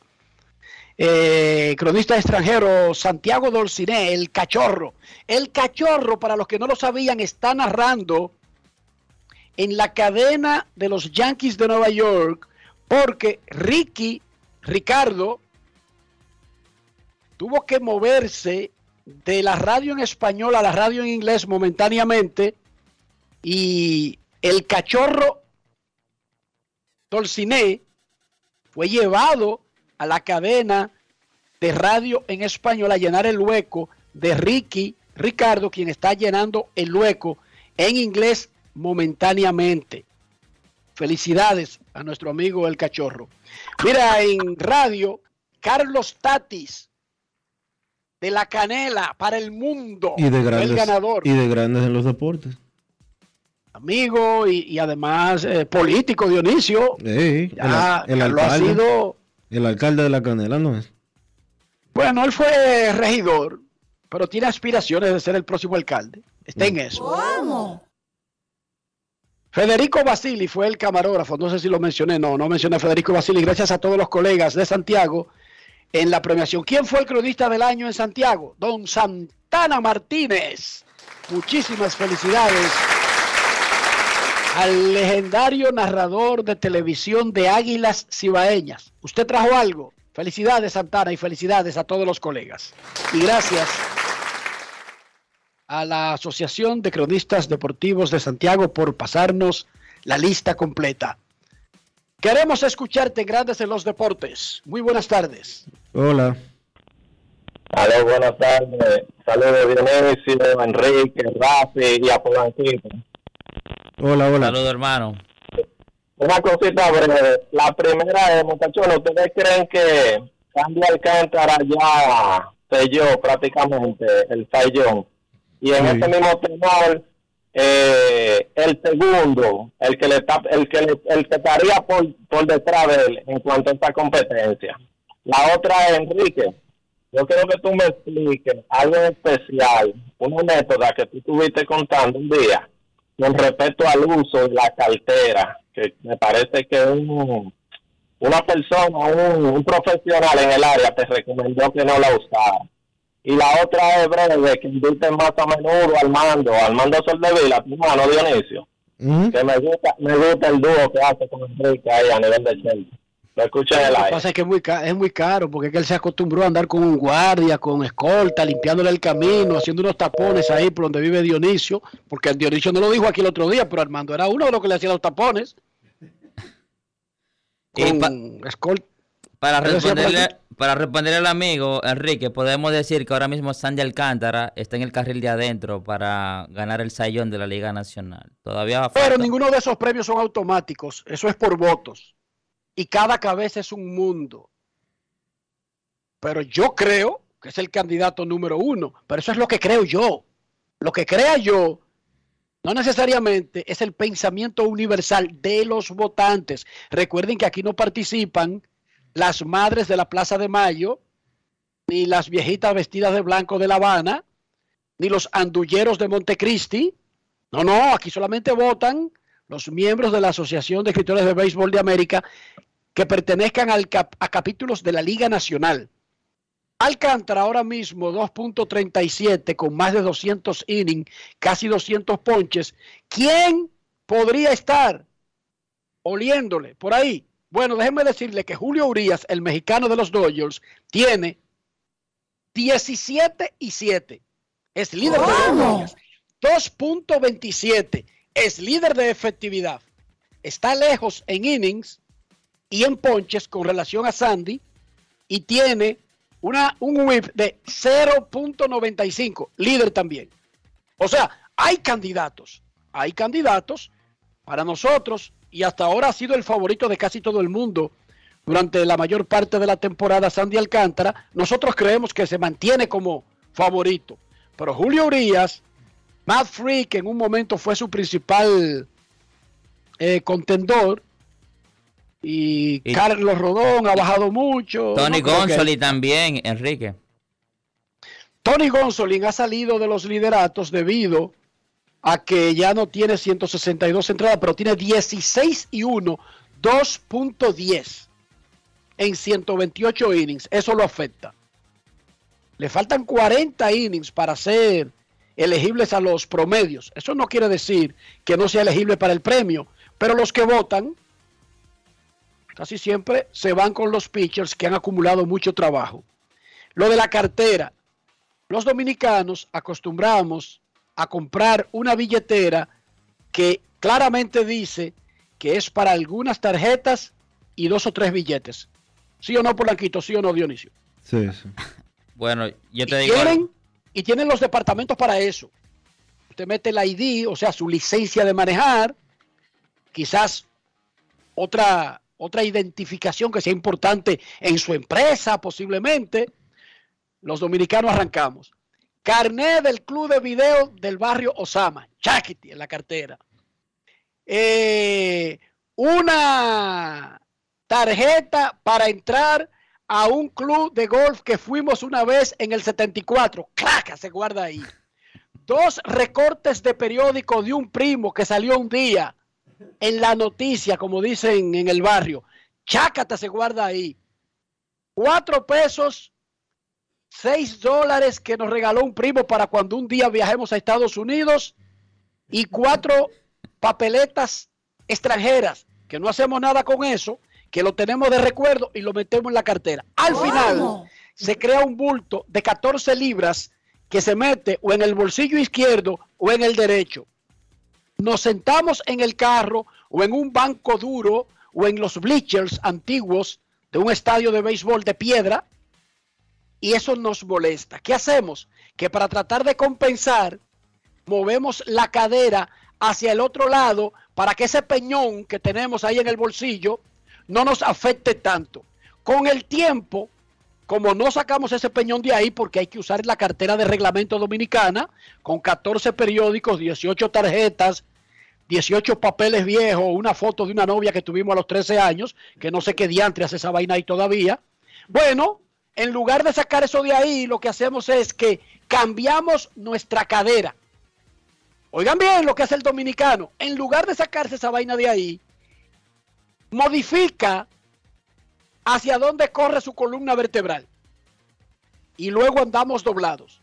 Speaker 6: Eh, cronista extranjero, Santiago Dolciné, el cachorro. El cachorro, para los que no lo sabían, está narrando en la cadena de los Yankees de Nueva York porque Ricky, Ricardo, tuvo que moverse de la radio en español a la radio en inglés momentáneamente y el cachorro Dolciné fue llevado a la cadena de radio en español a llenar el hueco de Ricky Ricardo, quien está llenando el hueco en inglés momentáneamente. Felicidades a nuestro amigo el cachorro. Mira, en radio, Carlos Tatis de la Canela para el mundo.
Speaker 4: Y de
Speaker 6: el
Speaker 4: grandes,
Speaker 6: ganador.
Speaker 4: y de grandes en los deportes.
Speaker 6: Amigo y, y además eh, político, Dionisio.
Speaker 4: Sí,
Speaker 6: Ya,
Speaker 4: el, el
Speaker 6: Carlos ha
Speaker 4: alcalde,
Speaker 6: sido-
Speaker 4: el alcalde de la Canela no es.
Speaker 6: Bueno, él fue regidor, pero tiene aspiraciones de ser el próximo alcalde. Está en eso.
Speaker 5: ¿Cómo?
Speaker 6: Federico Basili fue el camarógrafo, no sé si lo mencioné, no, no mencioné a Federico Basili, gracias a todos los colegas de Santiago en la premiación. ¿Quién fue el cronista del año en Santiago? Don Santana Martínez. Muchísimas felicidades al legendario narrador de televisión de Águilas Cibaeñas. ¿Usted trajo algo? Felicidades Santana y felicidades a todos los colegas. Y gracias a la Asociación de Cronistas Deportivos de Santiago por pasarnos la lista completa. Queremos escucharte Grandes en los Deportes. Muy buenas tardes.
Speaker 4: Hola.
Speaker 19: Aló, buenas tardes. Saludos Dionisio, Enrique, Rafi y a Polanquito.
Speaker 4: Hola, hola.
Speaker 18: Saludos, hermano.
Speaker 19: Una cosita breve. La primera es, muchachos, ¿ustedes creen que Cambia Alcántara ya selló prácticamente el sayón? Y en
Speaker 4: Sí.
Speaker 19: ese mismo tenor, eh, el segundo, el que le está, el que le- el que estaría por, por detrás de él en cuanto a esta competencia. La otra es Enrique. Yo quiero que tú me expliques algo especial, una métoda que tú estuviste contando un día con respecto al uso de la cartera, que me parece que un, una persona, un, un profesional en el área te recomendó que no la usara. Y la otra es breve, que inviten más a menudo al mando, al mando Soldevila, tu hermano Dionisio, que me gusta, me gusta el dúo que hace con Enrique ahí a nivel de Chelsea. Lo escucho en el
Speaker 6: Lo que
Speaker 19: aire.
Speaker 6: pasa es que es muy, ca- es muy caro porque es que él se acostumbró a andar con un guardia, con escolta, limpiándole el camino, haciendo unos tapones ahí por donde vive Dionisio, porque el Dionisio no lo dijo aquí el otro día, pero Armando era uno de los que le hacía los tapones.
Speaker 18: Y pa-
Speaker 6: escolta.
Speaker 18: Para
Speaker 6: ¿Qué decía
Speaker 18: responderle? Para responderle al amigo Enrique, podemos decir que ahora mismo Sandy Alcántara está en el carril de adentro para ganar el sayón de la Liga Nacional. Todavía
Speaker 6: Pero ninguno de esos premios son automáticos, eso es por votos. Y cada cabeza es un mundo. Pero yo creo que es el candidato número uno. Pero eso es lo que creo yo. Lo que crea yo no necesariamente es el pensamiento universal de los votantes. Recuerden que aquí no participan las madres de la Plaza de Mayo, ni las viejitas vestidas de blanco de La Habana, ni los andulleros de Montecristi. No, no, aquí solamente votan los miembros de la Asociación de Escritores de Béisbol de América que pertenezcan al cap- a capítulos de la Liga Nacional. Alcántara ahora mismo 2.37 con más de 200 innings, casi 200 ponches. ¿Quién podría estar oliéndole por ahí? Bueno, déjenme decirle que Julio Urias, el mexicano de los Dodgers, tiene 17 y 7. Es líder de victorias. 2.27. Es líder de efectividad. Está lejos en innings y en ponches con relación a Sandy y tiene una, un whip de 0.95, líder también. O sea, hay candidatos, hay candidatos para nosotros y hasta ahora ha sido el favorito de casi todo el mundo durante la mayor parte de la temporada Sandy Alcántara. Nosotros creemos que se mantiene como favorito, pero Julio Urias, Matt Free, que en un momento fue su principal eh, contendor, y,
Speaker 18: Y-
Speaker 6: Carlos Rodón ha bajado mucho.
Speaker 18: Tony
Speaker 6: No que-
Speaker 18: también, Enrique.
Speaker 6: Tony Gonsolin ha salido de los lideratos debido a que ya no tiene 162 entradas, pero tiene 16 y 1, 2.10 en 128 innings. Eso lo afecta. Le faltan 40 innings para ser elegibles a los promedios. Eso no quiere decir que no sea elegible para el premio, pero los que votan casi siempre se van con los pitchers que han acumulado mucho trabajo. Lo de la cartera, los dominicanos acostumbramos a comprar una billetera que claramente dice que es para algunas tarjetas y dos o tres billetes. ¿Sí o no, Polanquito? ¿Sí o no, Dionisio?
Speaker 4: Sí, sí.
Speaker 18: Bueno, yo te digo.
Speaker 6: Tienen, y tienen los departamentos para eso. Usted mete el ID, o sea, su licencia de manejar, quizás otra, otra identificación que sea importante en su empresa, posiblemente. Los dominicanos arrancamos. Carnet del club de video del barrio Osama, Chaquiti en la cartera. Eh, una tarjeta para entrar a un club de golf que fuimos una vez en el 74. ¡Claca! Se guarda ahí. Dos recortes de periódico de un primo que salió un día en la noticia, como dicen en el barrio. Chácata se guarda ahí. Cuatro pesos, seis dólares que nos regaló un primo para cuando un día viajemos a Estados Unidos y cuatro papeletas extranjeras, que no hacemos nada con eso, que lo tenemos de recuerdo y lo metemos en la cartera. Al final se crea un bulto de 14 libras que se mete o en el bolsillo izquierdo o en el derecho. Nos sentamos en el carro o en un banco duro o en los bleachers antiguos de un estadio de béisbol de piedra y eso nos molesta. ¿Qué hacemos? Que para tratar de compensar, movemos la cadera hacia el otro lado para que ese peñón que tenemos ahí en el bolsillo no nos afecte tanto. Con el tiempo, como no sacamos ese peñón de ahí porque hay que usar la cartera de reglamento dominicana con 14 periódicos, 18 tarjetas, 18 papeles viejos, una foto de una novia que tuvimos a los 13 años, que no sé qué diantre hace esa vaina ahí todavía. Bueno, en lugar de sacar eso de ahí, lo que hacemos es que cambiamos nuestra cadera. Oigan bien lo que hace el dominicano. En lugar de sacarse esa vaina de ahí, modifica hacia dónde corre su columna vertebral. Y luego andamos doblados,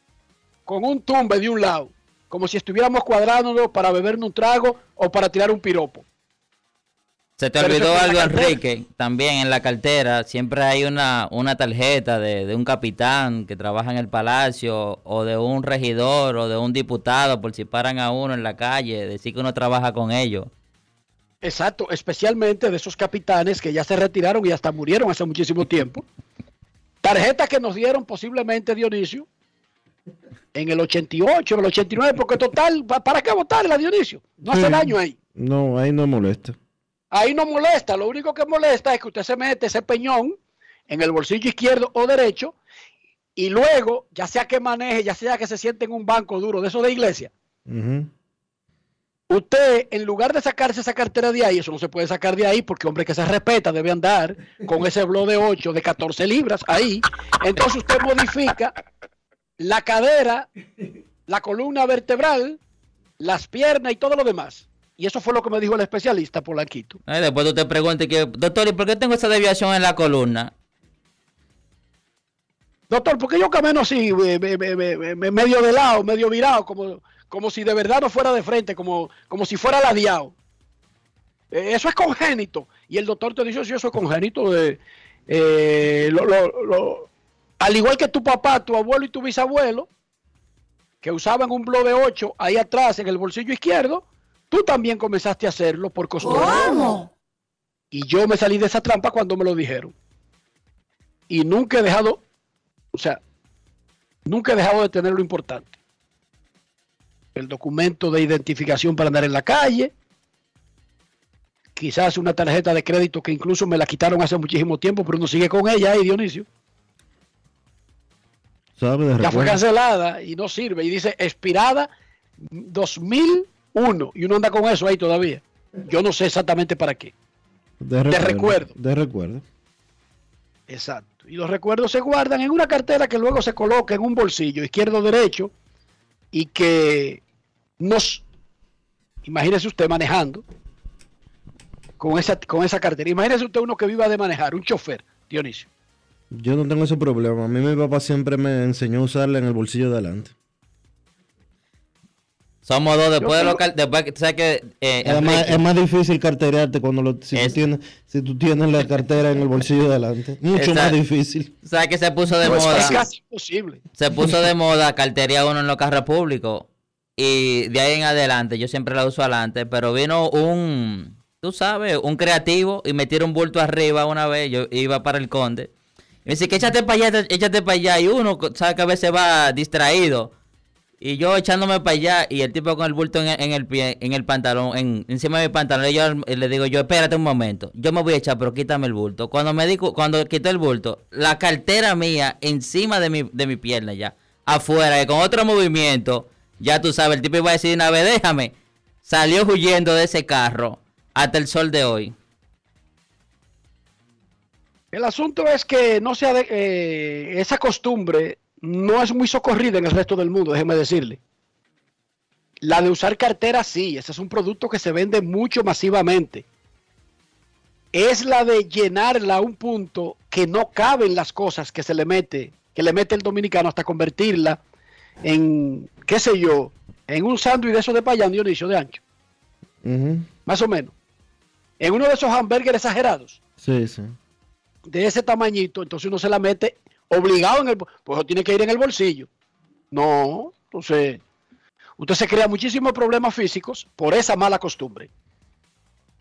Speaker 6: con un tumbe de un lado, como si estuviéramos cuadrándonos para bebernos un trago o para tirar un piropo.
Speaker 18: Se te
Speaker 6: Pero
Speaker 18: olvidó algo. Enrique. También en la cartera siempre hay una, una tarjeta de, de un capitán que trabaja en el palacio, o de un regidor, o de un diputado, por si paran a uno en la calle, decir que uno trabaja con ellos.
Speaker 6: Exacto, especialmente de esos capitanes que ya se retiraron y hasta murieron hace muchísimo tiempo. Tarjeta que nos dieron posiblemente Dionisio en el 88, en el 89, porque total, ¿pa- ¿para qué votarla Dionisio? No hace
Speaker 4: Sí.
Speaker 6: daño ahí.
Speaker 4: No, ahí no molesta.
Speaker 6: Ahí no molesta, lo único que molesta es que usted se mete ese peñón en el bolsillo izquierdo o derecho y luego, ya sea que maneje, ya sea que se siente en un banco duro de eso de iglesia, usted en lugar de sacarse esa cartera de ahí, eso no se puede sacar de ahí porque hombre que se respeta debe andar con ese blog de 8, de 14 libras ahí. Entonces usted modifica la cadera, la columna vertebral, las piernas y todo lo demás. Y eso fue lo que me dijo el especialista Polanquito.
Speaker 18: Eh, después tú te preguntas, que, doctor, ¿y por qué tengo esa desviación en la columna?
Speaker 6: Doctor, ¿por qué yo camino así, eh, me- me- me- me- medio de lado, medio virado, como, como si de verdad no fuera de frente, como, como si fuera ladeado? Eh, eso es congénito. Y el doctor te dice, sí, eso es congénito. De, eh, lo- lo- lo- al igual que tu papá, tu abuelo y tu bisabuelo, que usaban un blog de 8 ahí atrás en el bolsillo izquierdo, tú también comenzaste a hacerlo por costumbre. Y yo me salí de esa trampa cuando me lo dijeron. Y nunca he dejado, o sea, nunca he dejado de tener lo importante. El documento de identificación para andar en la calle. Quizás una tarjeta de crédito que incluso me la quitaron hace muchísimo tiempo, pero uno sigue con ella ahí, Dionisio.
Speaker 4: ¿Sabe de
Speaker 6: Ya fue cancelada y no sirve. Y dice expirada 2001. Y uno anda con eso ahí todavía. Yo no sé exactamente para qué.
Speaker 4: De
Speaker 6: recuerdo.
Speaker 4: De recuerdo.
Speaker 6: Exacto. Y los recuerdos se guardan en una cartera que luego se coloca en un bolsillo izquierdo derecho y que nos imagínese usted manejando con esa con esa cartera. Imagínese usted uno que viva de manejar, un chofer, Dionisio.
Speaker 4: Yo no tengo ese problema. A mí mi papá siempre me enseñó a usarla en el bolsillo de adelante.
Speaker 18: Somos dos, después
Speaker 4: Yo
Speaker 18: de lo que, después que, ¿sabes que eh,
Speaker 4: Es más,
Speaker 18: Enrique,
Speaker 4: es más difícil carterearte cuando lo, si, tú tienes, si tú tienes la cartera en el bolsillo de adelante. Mucho
Speaker 18: Esa-
Speaker 4: más difícil.
Speaker 18: ¿sabes que se puso de
Speaker 6: No, es
Speaker 18: moda?
Speaker 6: casi imposible.
Speaker 18: Se puso de moda cartería uno en los carros públicos. Y de ahí en adelante, yo siempre la uso adelante, pero vino un, tú sabes, un creativo y me tiró un bulto arriba una vez, yo iba para el conde. Y me dice que échate para allá, échate para allá. Y uno, sabe que a veces va distraído. Y yo echándome para allá y el tipo con el bulto en el, en el pie, en el pantalón, en, encima de mi pantalón. Y yo le digo, yo espérate un momento, yo me voy a echar, pero quítame el bulto. Cuando me di, cu- cuando quité el bulto, la cartera mía encima de mi, de mi pierna ya, afuera, y con otro movimiento, ya tú sabes, el tipo iba a decir una vez, déjame. Salió huyendo de ese carro hasta el sol de hoy.
Speaker 6: El asunto es que no sea de, eh, esa costumbre no es muy socorrida en el resto del mundo, déjeme decirle. La de usar cartera sí, ese es un producto que se vende mucho masivamente. Es la de llenarla a un punto que no caben las cosas que se le mete, que le mete el dominicano hasta convertirla en, qué sé yo, en un sándwich de esos de payán, Dionisio, de ancho, más o menos. En uno de esos hamburgues exagerados
Speaker 4: Sí, sí.
Speaker 6: de ese tamañito, entonces uno se la mete obligado en el pues tiene que ir en el bolsillo. No, entonces usted se crea muchísimos problemas físicos por esa mala costumbre.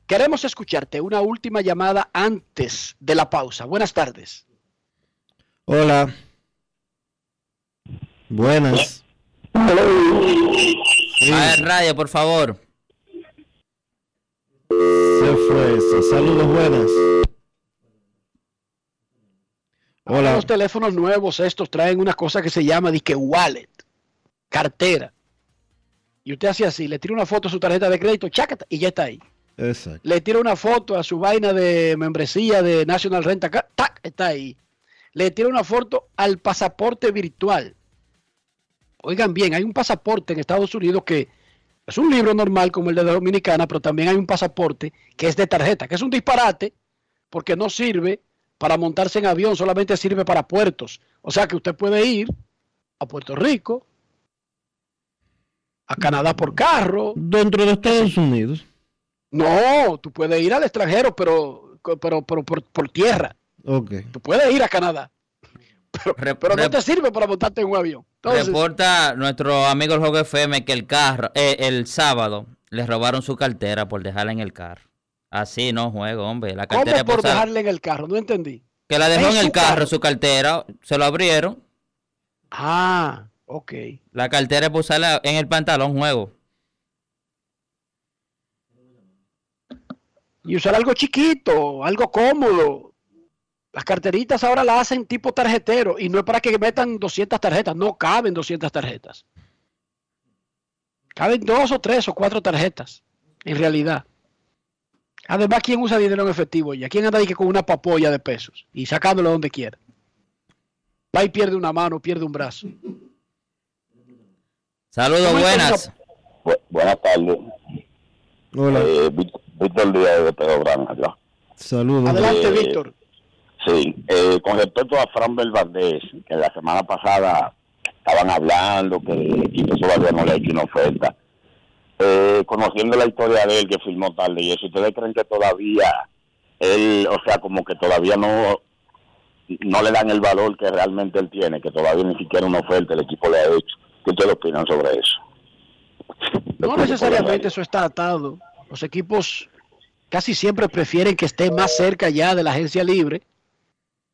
Speaker 6: Queremos escucharte una última llamada antes de la pausa. Buenas tardes.
Speaker 4: Hola. Buenas.
Speaker 18: A ver, radio, por favor.
Speaker 4: Se fue eso. Saludos, buenas. Hola.
Speaker 6: Los teléfonos nuevos estos traen una cosa que se llama disque wallet, cartera. Y usted hace así, le tira una foto a su tarjeta de crédito, chácata, y ya está ahí.
Speaker 4: Exacto.
Speaker 6: le tira una foto a su vaina de membresía de National Rent a Car, ¡tac! está ahí. Le tira una foto al pasaporte virtual. Oigan bien, hay un pasaporte en Estados Unidos que es un libro normal como el de la Dominicana, pero también hay un pasaporte que es de tarjeta, que es un disparate porque no sirve para montarse en avión, solamente sirve para puertos. O sea que usted puede ir a Puerto Rico, a Canadá por carro,
Speaker 4: Dentro de Estados Unidos.
Speaker 6: no, tú puedes ir al extranjero, pero, pero, pero por, por tierra.
Speaker 4: Ok.
Speaker 6: Tú puedes ir a Canadá. Pero, pero no
Speaker 18: rep-
Speaker 6: te sirve para montarte en un avión. Entonces,
Speaker 18: Reporta nuestro amigo el Juego FM que el carro, eh, el sábado, le robaron su cartera por dejarla en el carro. Así no juego, hombre. La
Speaker 6: ¿cómo
Speaker 18: cartera
Speaker 6: por
Speaker 18: posada-
Speaker 6: dejarle en el carro? No entendí.
Speaker 18: Que la dejó
Speaker 6: en
Speaker 18: en el carro,
Speaker 6: carro.
Speaker 18: su cartera, se lo abrieron.
Speaker 6: Ah, ok.
Speaker 18: La cartera es usarla en el pantalón juego.
Speaker 6: Y usar algo chiquito, algo cómodo. Las carteritas ahora las hacen tipo tarjetero y no es para que metan 200 tarjetas, no caben 200 tarjetas. Caben dos o tres o cuatro tarjetas, en realidad. Además, ¿quién usa dinero en efectivo ya? ¿Quién anda ahí que con una papolla de pesos y sacándolo donde quiera? Va y pierde una mano, pierde un brazo.
Speaker 18: Saludos,
Speaker 6: ¿Cómo está
Speaker 18: buenas.
Speaker 19: buenas tardes.
Speaker 4: Hola.
Speaker 20: Eh, Víctor- Díaz de Pedro Granja, ya.
Speaker 4: Saludos.
Speaker 6: Adelante,
Speaker 20: Eh,
Speaker 6: Víctor.
Speaker 20: Sí, eh, con respecto a Fran Valdés, que la semana pasada estaban hablando que el equipo todavía no le ha hecho una oferta. Eh, conociendo la historia de él que firmó tarde y eso, ¿ustedes creen que todavía él, o sea, como que todavía no no le dan el valor que realmente él tiene, que todavía ni siquiera una oferta el equipo le ha hecho? ¿Qué ustedes opinan sobre eso?
Speaker 6: No necesariamente eso está atado. Los equipos casi siempre prefieren que esté más cerca ya de la agencia libre.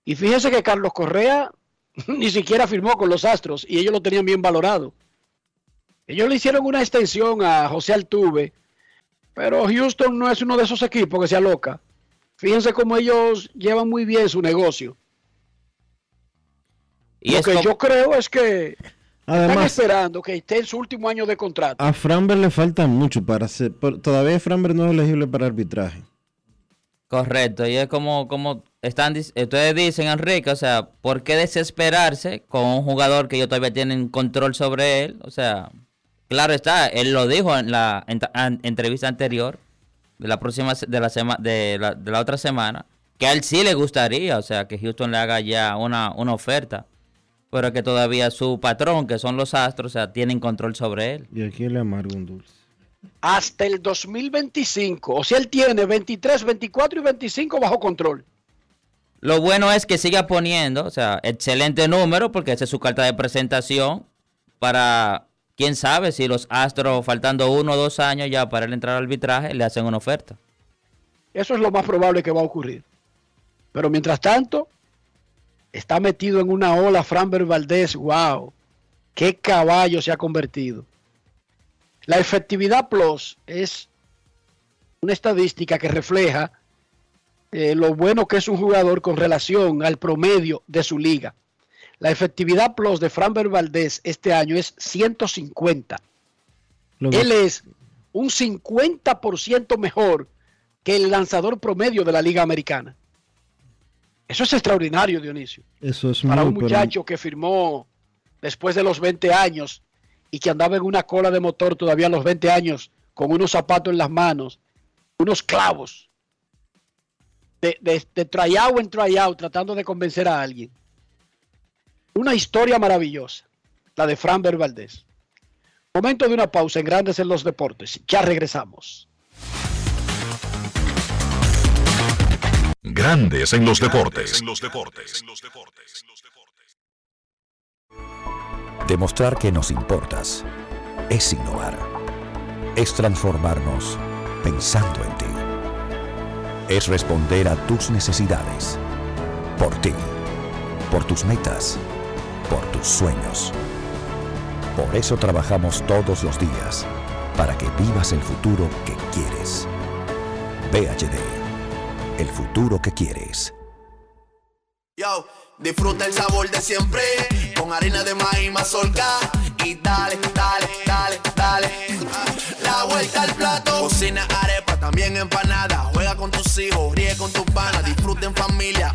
Speaker 6: Y fíjense que Carlos Correa ni siquiera firmó con los Astros y ellos lo tenían bien valorado. Ellos le hicieron una extensión a José Altuve, pero Houston no es uno de esos equipos que se aloca. Fíjense cómo ellos llevan muy bien su negocio.
Speaker 18: Y
Speaker 6: Lo que
Speaker 18: como-
Speaker 6: yo creo es que están
Speaker 4: Además,
Speaker 6: esperando que esté en su último año de contrato.
Speaker 4: a Framber le falta mucho para ser. todavía Framber no es elegible para arbitraje.
Speaker 18: Correcto, y es como, como están, ustedes dicen, Enrique, o sea, ¿por qué desesperarse con un jugador que ellos todavía tienen control sobre él? O sea, claro está, él lo dijo en la entrevista anterior de la próxima se- de la sema- de la, de la otra semana, que a él sí le gustaría, o sea, que Houston le haga ya una, una oferta, pero que todavía su patrón, que son los Astros, o sea, tienen control sobre él.
Speaker 4: Y aquí le amargo un dulce.
Speaker 6: hasta el 2025. O sea, él tiene 23, 24 y 25 bajo control.
Speaker 18: Lo bueno es que siga poniendo, o sea, excelente número, porque esa es su carta de presentación para, quién sabe, si los Astros, faltando uno o dos años ya para él entrar al arbitraje, le hacen una oferta.
Speaker 6: Eso es lo más probable que va a ocurrir. Pero mientras tanto, está metido en una ola Framber Valdés. ¡Wow! ¡Qué caballo se ha convertido! La efectividad plus es una estadística que refleja eh, lo bueno que es un jugador con relación al promedio de su liga. La efectividad plus de Framber Valdés este año es 150.
Speaker 4: Lo
Speaker 6: Él es un 50% mejor que el lanzador promedio de la Liga Americana. Eso es extraordinario, Dionisio.
Speaker 4: Eso es
Speaker 6: Para
Speaker 4: muy,
Speaker 6: un
Speaker 4: pero-
Speaker 6: muchacho que firmó después de los 20 años y que andaba en una cola de motor todavía a los 20 años, con unos zapatos en las manos, unos clavos, de, de, de tryout en tryout, tratando de convencer a alguien. Una historia maravillosa, la de Framber Valdés. Momento de una pausa en Grandes en los Deportes. Ya regresamos.
Speaker 1: Grandes en los deportes.
Speaker 21: Demostrar que nos importas es innovar. Es transformarnos pensando en ti. Es responder a tus necesidades. Por ti. Por tus metas. Por tus sueños. Por eso trabajamos todos los días. Para que vivas el futuro que quieres. PHD. El futuro que quieres.
Speaker 13: Yo, disfruta el sabor de siempre con harina de maíz mazorca y dale, dale, dale, dale. La vuelta al plato, cocina arepa, también empanada. Juega con tus hijos, ríe con tus panas, disfruta en familia,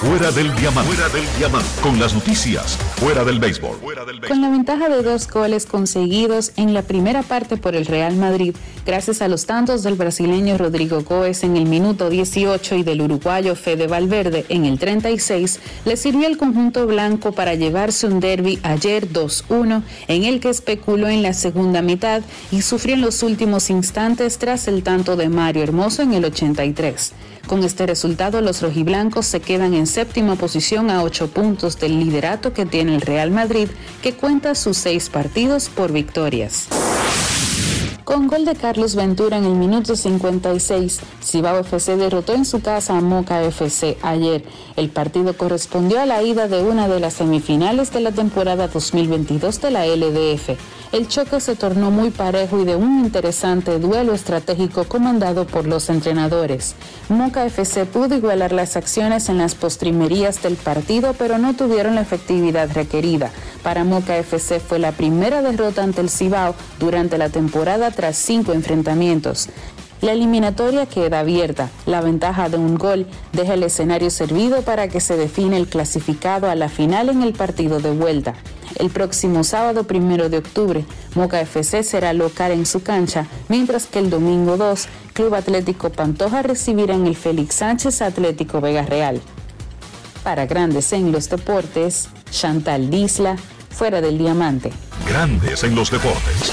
Speaker 1: Fuera del diamante. Fuera del diamante. Con las noticias. Fuera del béisbol. Fuera del
Speaker 22: Con la ventaja de dos goles conseguidos en la primera parte por el Real Madrid, gracias a los tantos del brasileño Rodrigo Goes en el minuto 18 y del uruguayo Fede Valverde en el 36, le sirvió el conjunto blanco para llevarse un derby ayer 2-1, en el que especuló en la segunda mitad y sufrió en los últimos instantes tras el tanto de Mario Hermoso en el 83. Con este resultado, los rojiblancos se quedan en séptima posición a ocho puntos del liderato que tiene el Real Madrid, que cuenta sus seis partidos por victorias. Con gol de Carlos Ventura en el minuto 56, Cibao FC derrotó en su casa a Moca FC ayer. El partido correspondió a la ida de una de las semifinales de la temporada 2022 de la LDF. El choque se tornó muy parejo y de un interesante duelo estratégico comandado por los entrenadores. Moca FC pudo igualar las acciones en las postrimerías del partido, pero no tuvieron la efectividad requerida. Para Moca FC fue la primera derrota ante el Cibao durante la temporada tras cinco enfrentamientos. La eliminatoria queda abierta. La ventaja de un gol deja el escenario servido para que se define el clasificado a la final en el partido de vuelta. El próximo sábado primero de octubre, Moca FC será local en su cancha, mientras que el domingo 2, Club Atlético Pantoja recibirá en el Félix Sánchez Atlético Vega Real. Para Grandes en los Deportes, Chantal Disla, fuera del diamante.
Speaker 1: Grandes en los deportes.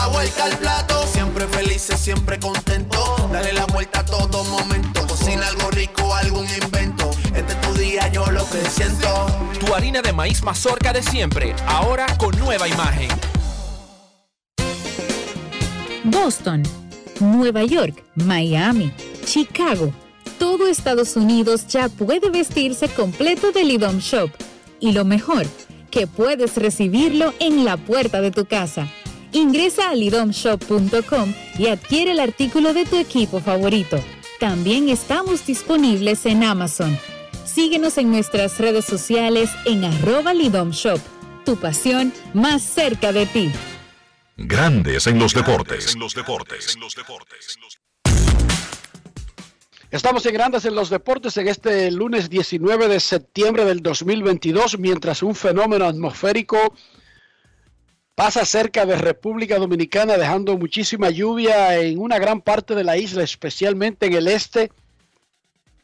Speaker 13: La vuelta al plato, siempre felices, siempre contento. Dale la vuelta a todo momento. Cocina algo rico, algún invento. Este es tu día, yo lo que siento.
Speaker 14: Tu harina de maíz mazorca de siempre, ahora con nueva imagen.
Speaker 23: Boston, Nueva York, Miami, Chicago. Todo Estados Unidos ya puede vestirse completo del IDOM Shop. Y lo mejor, que puedes recibirlo en la puerta de tu casa. Ingresa a lidomshop.com y adquiere el artículo de tu equipo favorito. También estamos disponibles en Amazon. Síguenos en nuestras redes sociales en arroba lidomshop. Tu pasión más cerca de ti.
Speaker 1: Grandes en los deportes.
Speaker 6: Estamos en Grandes en los Deportes en este lunes 19 de septiembre del 2022, mientras un fenómeno atmosférico pasa cerca de República Dominicana, dejando muchísima lluvia en una gran parte de la isla, especialmente en el este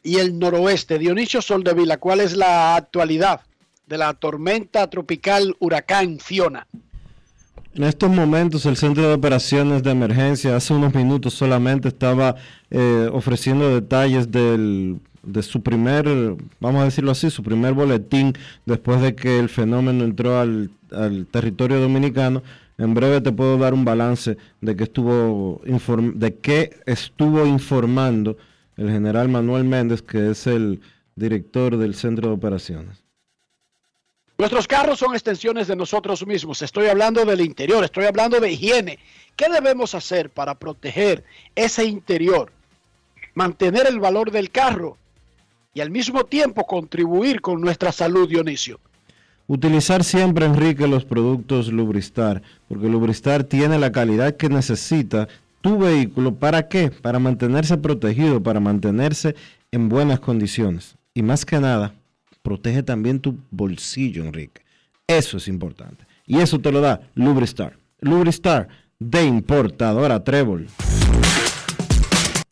Speaker 6: y el noroeste. Dionisio Soldevila, ¿cuál es la actualidad de la tormenta tropical huracán Fiona?
Speaker 4: En estos momentos el Centro de Operaciones de Emergencia hace unos minutos solamente estaba eh, ofreciendo detalles del, de su primer, vamos a decirlo así, su primer boletín después de que el fenómeno entró al, al territorio dominicano. En breve te puedo dar un balance de que estuvo inform de qué estuvo informando el general Manuel Méndez, que es el director del Centro de Operaciones.
Speaker 6: Nuestros carros son extensiones de nosotros mismos. Estoy hablando del interior, estoy hablando de higiene. ¿Qué debemos hacer para proteger ese interior? Mantener el valor del carro y al mismo tiempo contribuir con nuestra salud, Dionisio.
Speaker 4: Utilizar siempre, Enrique, los productos Lubristar, porque Lubristar tiene la calidad que necesita tu vehículo. ¿Para qué? Para mantenerse protegido, para mantenerse en buenas condiciones. Y más que nada, protege también tu bolsillo, Enrique. Eso es importante. Y eso te lo da Lubristar. Lubristar de importadora Trébol.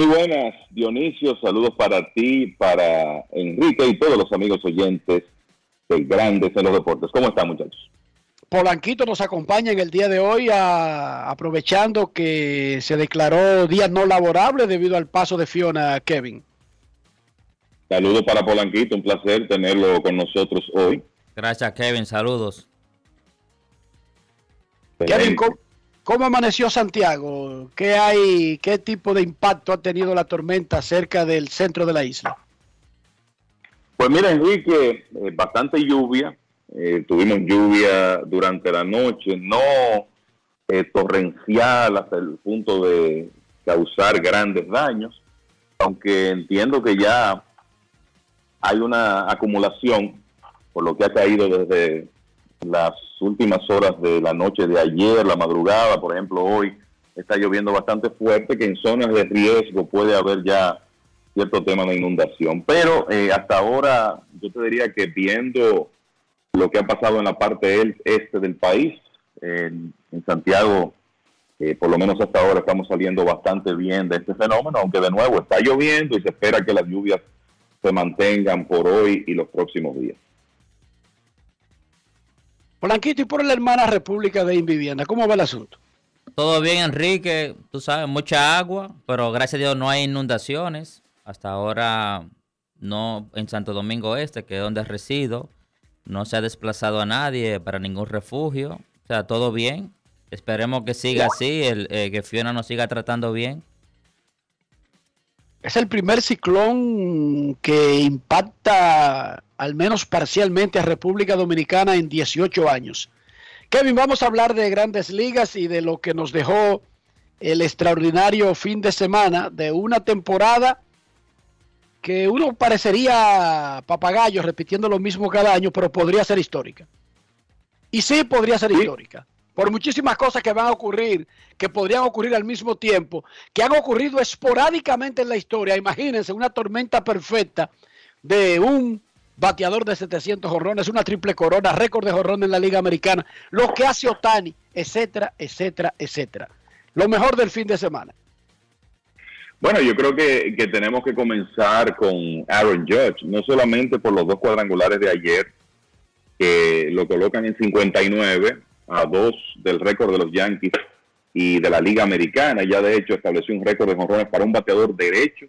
Speaker 24: Muy buenas, Dionisio. Saludos para ti, para Enrique y todos los amigos oyentes de Grandes en los Deportes. ¿Cómo están, muchachos?
Speaker 6: Polanquito nos acompaña en el día de hoy a- aprovechando que se declaró día no laborable debido al paso de Fiona Kevin.
Speaker 24: Saludos para Polanquito, un placer tenerlo con nosotros hoy.
Speaker 18: Gracias, Kevin. Saludos.
Speaker 6: Kevin, ¿cómo, cómo amaneció Santiago? ¿Qué hay, qué tipo de impacto ha tenido la tormenta cerca del centro de la isla?
Speaker 24: Pues mira, Enrique, eh, bastante lluvia. Eh, tuvimos lluvia durante la noche, no eh, torrencial hasta el punto de causar grandes daños, aunque entiendo que ya hay una acumulación por lo que ha caído desde las últimas horas de la noche de ayer, la madrugada, por ejemplo, hoy está lloviendo bastante fuerte, que en zonas de riesgo puede haber ya cierto tema de inundación. Pero eh, hasta ahora yo te diría que viendo lo que ha pasado en la parte este del país, en, en Santiago, eh, por lo menos hasta ahora estamos saliendo bastante bien de este fenómeno, aunque de nuevo está lloviendo y se espera que las lluvias se mantengan por hoy y los próximos días.
Speaker 6: Polanquito y por la hermana República de Invivienda, ¿cómo va el asunto?
Speaker 18: Todo bien, Enrique. Tú sabes, mucha agua, pero gracias a Dios no hay inundaciones. Hasta ahora no en Santo Domingo Este, que es donde resido, no se ha desplazado a nadie para ningún refugio. O sea, todo bien. Esperemos que siga así, el, eh, que Fiona nos siga tratando bien.
Speaker 6: Es el primer ciclón que impacta al menos parcialmente a República Dominicana en 18 años. Kevin, vamos a hablar de grandes ligas y de lo que nos dejó el extraordinario fin de semana de una temporada que uno parecería papagayo repitiendo lo mismo cada año, pero podría ser histórica. Y sí podría ser histórica. Por muchísimas cosas que van a ocurrir, que podrían ocurrir al mismo tiempo, que han ocurrido esporádicamente en la historia. Imagínense una tormenta perfecta de un bateador de 700 jorrones, una triple corona, récord de jorrones en la Liga Americana, lo que hace Otani, etcétera, etcétera, etcétera. Lo mejor del fin de semana.
Speaker 24: Bueno, yo creo que, que tenemos que comenzar con Aaron Judge, no solamente por los dos cuadrangulares de ayer, que lo colocan en 59 a dos del récord de los Yankees y de la Liga Americana. Ya de hecho estableció un récord de jonrones para un bateador derecho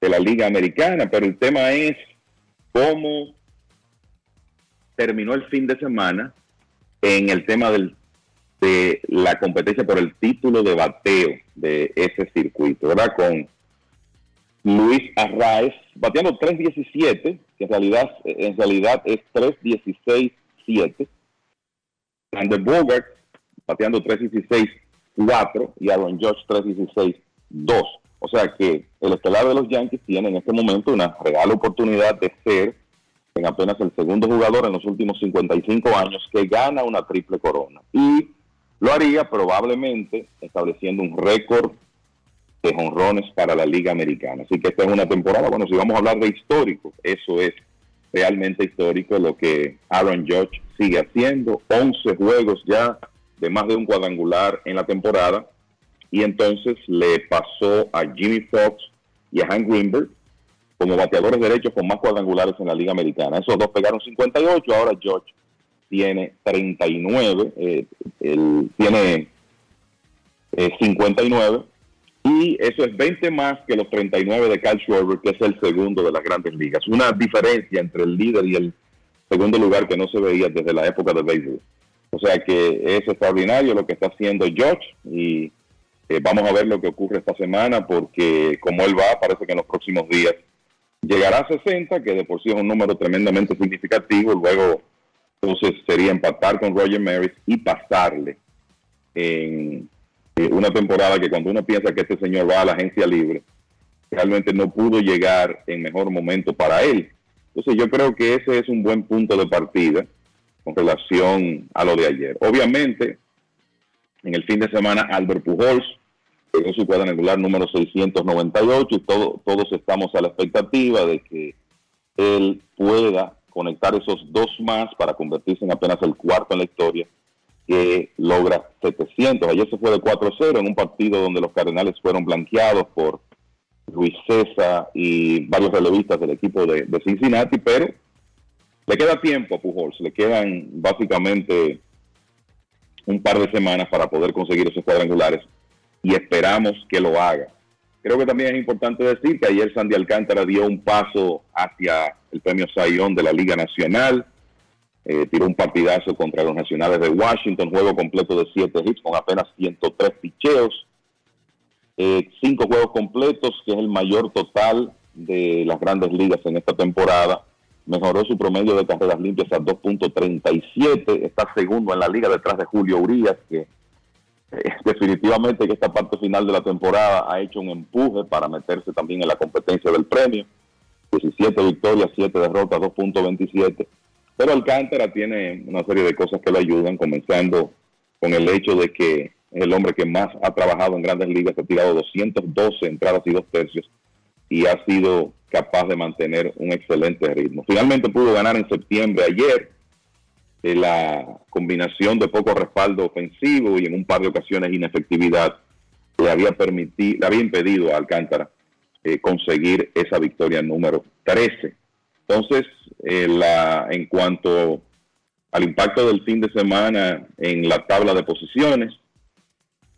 Speaker 24: de la Liga Americana, pero el tema es cómo terminó el fin de semana en el tema del, de la competencia por el título de bateo de ese circuito, ¿verdad? Con Luis Arraez bateando 3.17, que en realidad, en realidad es 3.16.7. Sander Bogart bateando 3.16.4 y Aaron Judge 3.16.2. O sea que el estelar de los Yankees tiene en este momento una real oportunidad de ser en apenas el segundo jugador en los últimos 55 años que gana una triple corona. Y lo haría probablemente estableciendo un récord de jonrones para la Liga Americana. Así que esta es una temporada, bueno, si vamos a hablar de histórico, eso es realmente histórico lo que Aaron Judge sigue haciendo. 11 juegos ya de más de un cuadrangular en la temporada. Y entonces le pasó a Jimmy Fox y a Hank Greenberg como bateadores derechos con más cuadrangulares en la Liga Americana. Esos dos pegaron 58, ahora George tiene 39, eh, él tiene eh, 59, y eso es 20 más que los 39 de Kyle Schwarber, que es el segundo de las grandes ligas. Una diferencia entre el líder y el segundo lugar que no se veía desde la época de béisbol. O sea que es extraordinario lo que está haciendo George y eh, vamos a ver lo que ocurre esta semana porque como él va, parece que en los próximos días llegará a 60, que de por sí es un número tremendamente significativo, luego entonces sería empatar con Roger Maris y pasarle en una temporada que cuando uno piensa que este señor va a la agencia libre, realmente no pudo llegar en mejor momento para él. Entonces yo creo que ese es un buen punto de partida con relación a lo de ayer. Obviamente, en el fin de semana, Albert Pujols llegó su cuadrangular número 698 y todo, todos estamos a la expectativa de que él pueda conectar esos dos más para convertirse en apenas el cuarto en la historia que logra 700. Ayer se fue de 4-0 en un partido donde los Cardenales fueron blanqueados por Luis César y varios relevistas del equipo de, de Cincinnati, pero le queda tiempo a Pujols, le quedan básicamente un par de semanas para poder conseguir esos cuadrangulares y esperamos que lo haga. Creo que también es importante decir que ayer Sandy Alcántara dio un paso hacia el premio Sayón de la Liga Nacional. Eh, tiró un partidazo contra los Nacionales de Washington, juego completo de 7 hits con apenas 103 picheos. Eh, cinco juegos completos, que es el mayor total de las grandes ligas en esta temporada. Mejoró su promedio de carreras limpias a 2.37. Está segundo en la liga detrás de Julio Urias, que eh, definitivamente que esta parte final de la temporada ha hecho un empuje para meterse también en la competencia del premio. 17 victorias, 7 derrotas, 2.27. Pero Alcántara tiene una serie de cosas que le ayudan, comenzando con el hecho de que es el hombre que más ha trabajado en grandes ligas, ha tirado 212 entradas y dos tercios y ha sido capaz de mantener un excelente ritmo. Finalmente pudo ganar en septiembre ayer eh, la combinación de poco respaldo ofensivo y en un par de ocasiones inefectividad le había permitido, le había impedido a Alcántara eh, conseguir esa victoria número 13. Entonces, eh, la, en cuanto al impacto del fin de semana en la tabla de posiciones,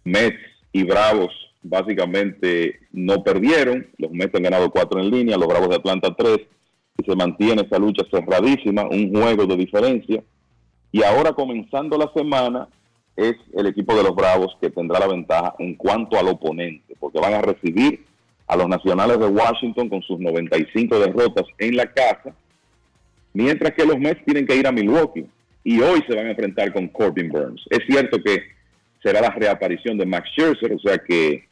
Speaker 24: Mets y Bravos básicamente no perdieron. Los Mets han ganado cuatro en línea, los Bravos de Atlanta tres, y se mantiene esa lucha cerradísima, un juego de diferencia. Y ahora comenzando la semana es el equipo de los Bravos que tendrá la ventaja en cuanto al oponente, porque van a recibir a los Nacionales de Washington con sus 95 derrotas en la casa, mientras que los Mets tienen que ir a Milwaukee y hoy se van a enfrentar con Corbin Burns. Es cierto que será la reaparición de Max Scherzer, o sea que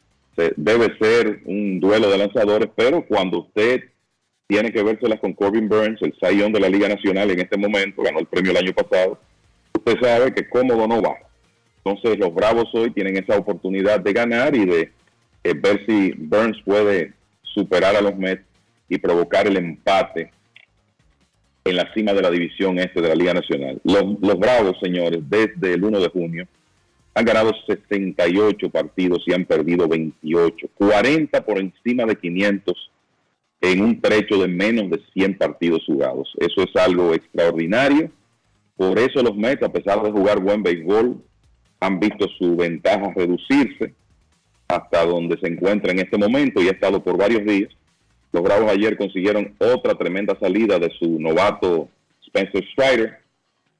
Speaker 24: debe ser un duelo de lanzadores, pero cuando usted tiene que vérselas con Corbin Burns, el sayón de la Liga Nacional en este momento, ganó el premio el año pasado, usted sabe que cómodo no va. Entonces los Bravos hoy tienen esa oportunidad de ganar y de eh, ver si Burns puede superar a los Mets y provocar el empate en la cima de la división este de la Liga Nacional. Los, los Bravos, señores, desde el 1 de junio han ganado 68 partidos y han perdido 28, 40 por encima de 500 en un trecho de menos de 100 partidos jugados. Eso es algo extraordinario. Por eso los Mets, a pesar de jugar buen béisbol, han visto su ventaja reducirse hasta donde se encuentra en este momento y ha estado por varios días. Los Bravos ayer consiguieron otra tremenda salida de su novato Spencer Strider,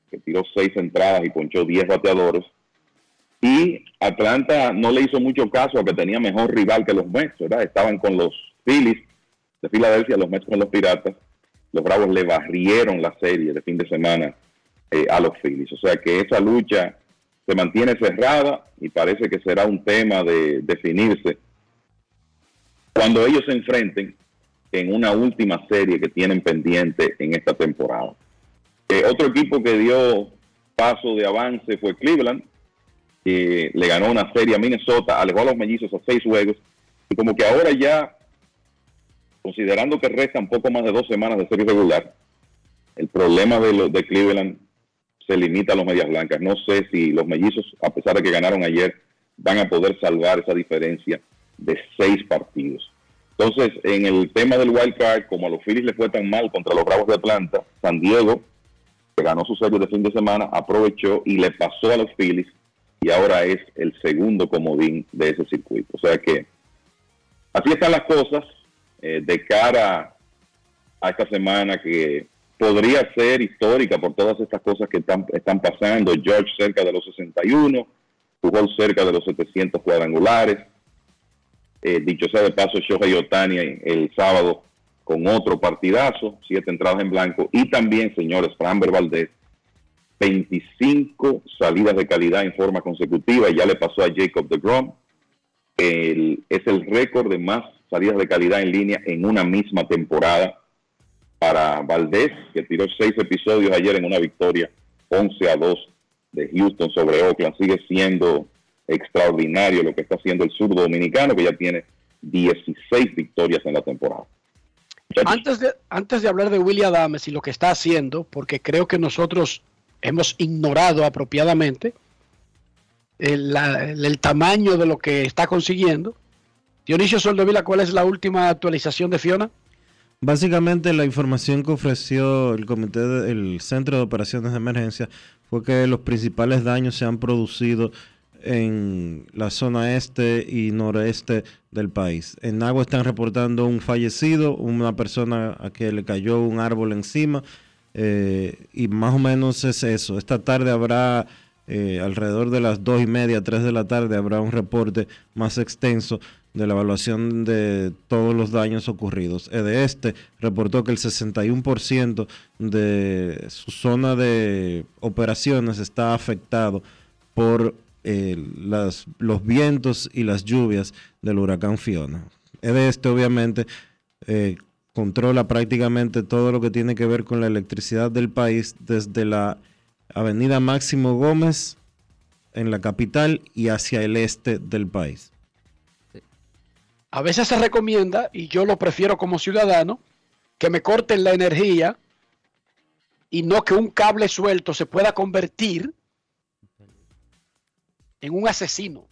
Speaker 24: que tiró seis entradas y ponchó 10 bateadores. Y Atlanta no le hizo mucho caso a que tenía mejor rival que los Mets, ¿verdad? Estaban con los Phillies de Filadelfia, los Mets con los Piratas. Los Bravos le barrieron la serie de fin de semana eh, a los Phillies. O sea que esa lucha se mantiene cerrada y parece que será un tema de definirse cuando ellos se enfrenten en una última serie que tienen pendiente en esta temporada. Eh, otro equipo que dio paso de avance fue Cleveland, que le ganó una serie a Minnesota, alejó a los mellizos a seis juegos, y como que ahora ya, considerando que restan poco más de dos semanas de serie regular, el problema de, los de Cleveland se limita a los medias blancas. No sé si los mellizos, a pesar de que ganaron ayer, van a poder salvar esa diferencia de seis partidos. Entonces, en el tema del wild card, como a los Phillies le fue tan mal contra los Bravos de Atlanta, San Diego, que ganó su serie de fin de semana, aprovechó y le pasó a los Phillies y ahora es el segundo comodín de ese circuito. O sea que así están las cosas eh, de cara a esta semana que podría ser histórica por todas estas cosas que están, pasando. George cerca de los 61, jugó cerca de los 700 cuadrangulares. Eh, dicho sea de paso, Shohei Otani el sábado con otro partidazo, siete entradas en blanco. Y también, señores, Framber Valdez, 25 salidas de calidad en forma consecutiva. Ya le pasó a Jacob de Grom. es el récord de más salidas de calidad en línea en una misma temporada para Valdés, que tiró seis episodios ayer en una victoria 11 a 2 de Houston sobre Oakland. Sigue siendo extraordinario lo que está haciendo el sur dominicano, que ya tiene 16 victorias en la temporada.
Speaker 6: Antes de, antes de hablar de William Adames y lo que está haciendo, porque creo que nosotros hemos ignorado apropiadamente el, el tamaño de lo que está consiguiendo. Dionisio Soldevila, ¿cuál es la última actualización de Fiona?
Speaker 4: Básicamente la información que ofreció el comité del Centro de Operaciones de Emergencia fue que los principales daños se han producido en la zona este y noreste del país. En Agua están reportando un fallecido, una persona a que le cayó un árbol encima, eh, y más o menos es eso. Esta tarde habrá, eh, alrededor de las dos y media, tres de la tarde, habrá un reporte más extenso de la evaluación de todos los daños ocurridos. de este reportó que el 61% de su zona de operaciones está afectado por eh, los vientos y las lluvias del huracán Fiona. este obviamente eh, controla prácticamente todo lo que tiene que ver con la electricidad del país desde la avenida Máximo Gómez en la capital y hacia el este del país.
Speaker 6: A veces se recomienda, y yo lo prefiero como ciudadano, que me corten la energía y no que un cable suelto se pueda convertir en un asesino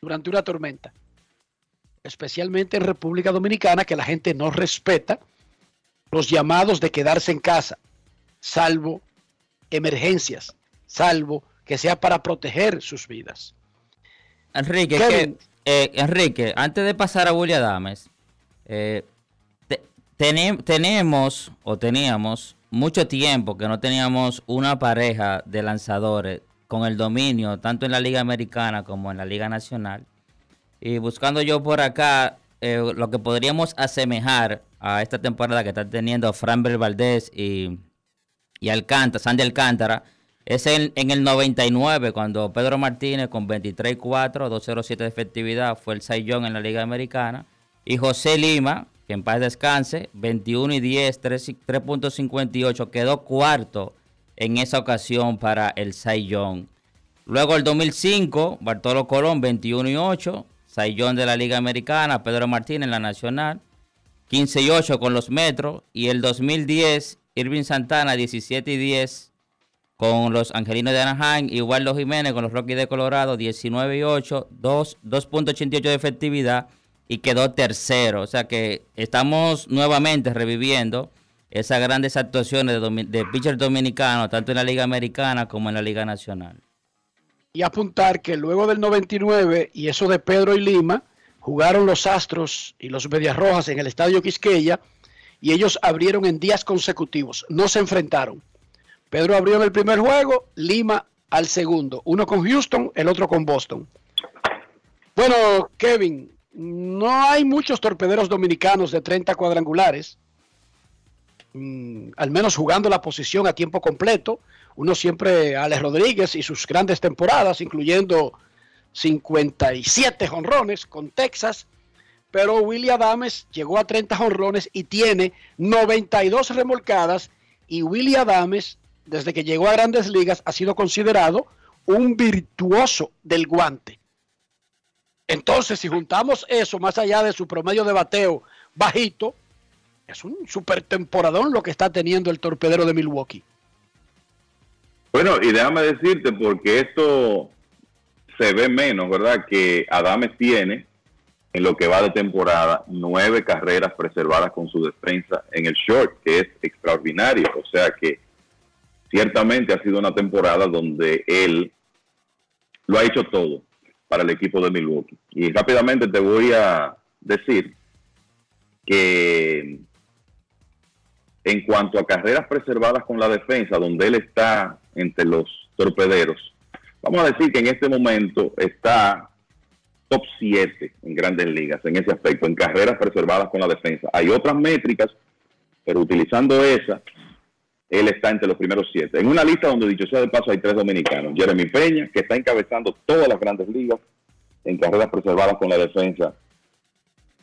Speaker 6: durante una tormenta. Especialmente en República Dominicana, que la gente no respeta los llamados de quedarse en casa, salvo emergencias, salvo que sea para proteger sus vidas.
Speaker 18: Enrique, eh, Enrique, antes de pasar a William Adames, eh, tenemos o teníamos mucho tiempo que no teníamos una pareja de lanzadores con el dominio tanto en la Liga Americana como en la Liga Nacional. Y buscando yo por acá eh, lo que podríamos asemejar a esta temporada que está teniendo Framber Valdés y, y Alcántara, Sandy Alcántara, es en, en, el 99 cuando Pedro Martínez con 23-4, 207 de efectividad fue el Saiyón en la Liga Americana. Y José Lima, que en paz descanse, 21 y 10, 3.58, quedó cuarto en esa ocasión para el Saiyón. Luego el 2005, Bartolo Colón 21 y 8, Saiyón de la Liga Americana, Pedro Martínez la Nacional, 15 y 8 con los Metros, y el 2010, Irving Santana 17 y 10 con los Angelinos de Anaheim, igual los Jiménez con los Rockies de Colorado 19 y 8, 2.88 de efectividad y quedó tercero. O sea que estamos nuevamente reviviendo esas grandes actuaciones de, de pitcher dominicano, tanto en la Liga Americana como en la Liga Nacional.
Speaker 6: Y apuntar que luego del 99 y eso de Pedro y Lima, jugaron los Astros y los Medias Rojas en el Estadio Quisqueya y ellos abrieron en días consecutivos, no se enfrentaron. Pedro abrió en el primer juego, Lima al segundo, uno con Houston, el otro con Boston. Bueno, Kevin, no hay muchos torpederos dominicanos de 30 cuadrangulares. Mm, al menos jugando la posición a tiempo completo. Uno siempre, Alex Rodríguez y sus grandes temporadas, incluyendo 57 jonrones con Texas. Pero Willie Adames llegó a 30 jonrones y tiene 92 remolcadas. Y Willie Adames, desde que llegó a grandes ligas, ha sido considerado un virtuoso del guante. Entonces, si juntamos eso, más allá de su promedio de bateo bajito, es un super temporadón lo que está teniendo el torpedero de Milwaukee.
Speaker 24: Bueno, y déjame decirte, porque esto se ve menos, ¿verdad? Que Adames tiene, en lo que va de temporada, nueve carreras preservadas con su defensa en el short, que es extraordinario. O sea que ciertamente ha sido una temporada donde él lo ha hecho todo para el equipo de Milwaukee. Y rápidamente te voy a decir que en cuanto a carreras preservadas con la defensa, donde él está entre los torpederos, vamos a decir que en este momento está top 7 en grandes ligas en ese aspecto, en carreras preservadas con la defensa. Hay otras métricas, pero utilizando esa, él está entre los primeros 7. En una lista donde, dicho sea de paso, hay tres dominicanos. Jeremy Peña, que está encabezando todas las grandes ligas en carreras preservadas con la defensa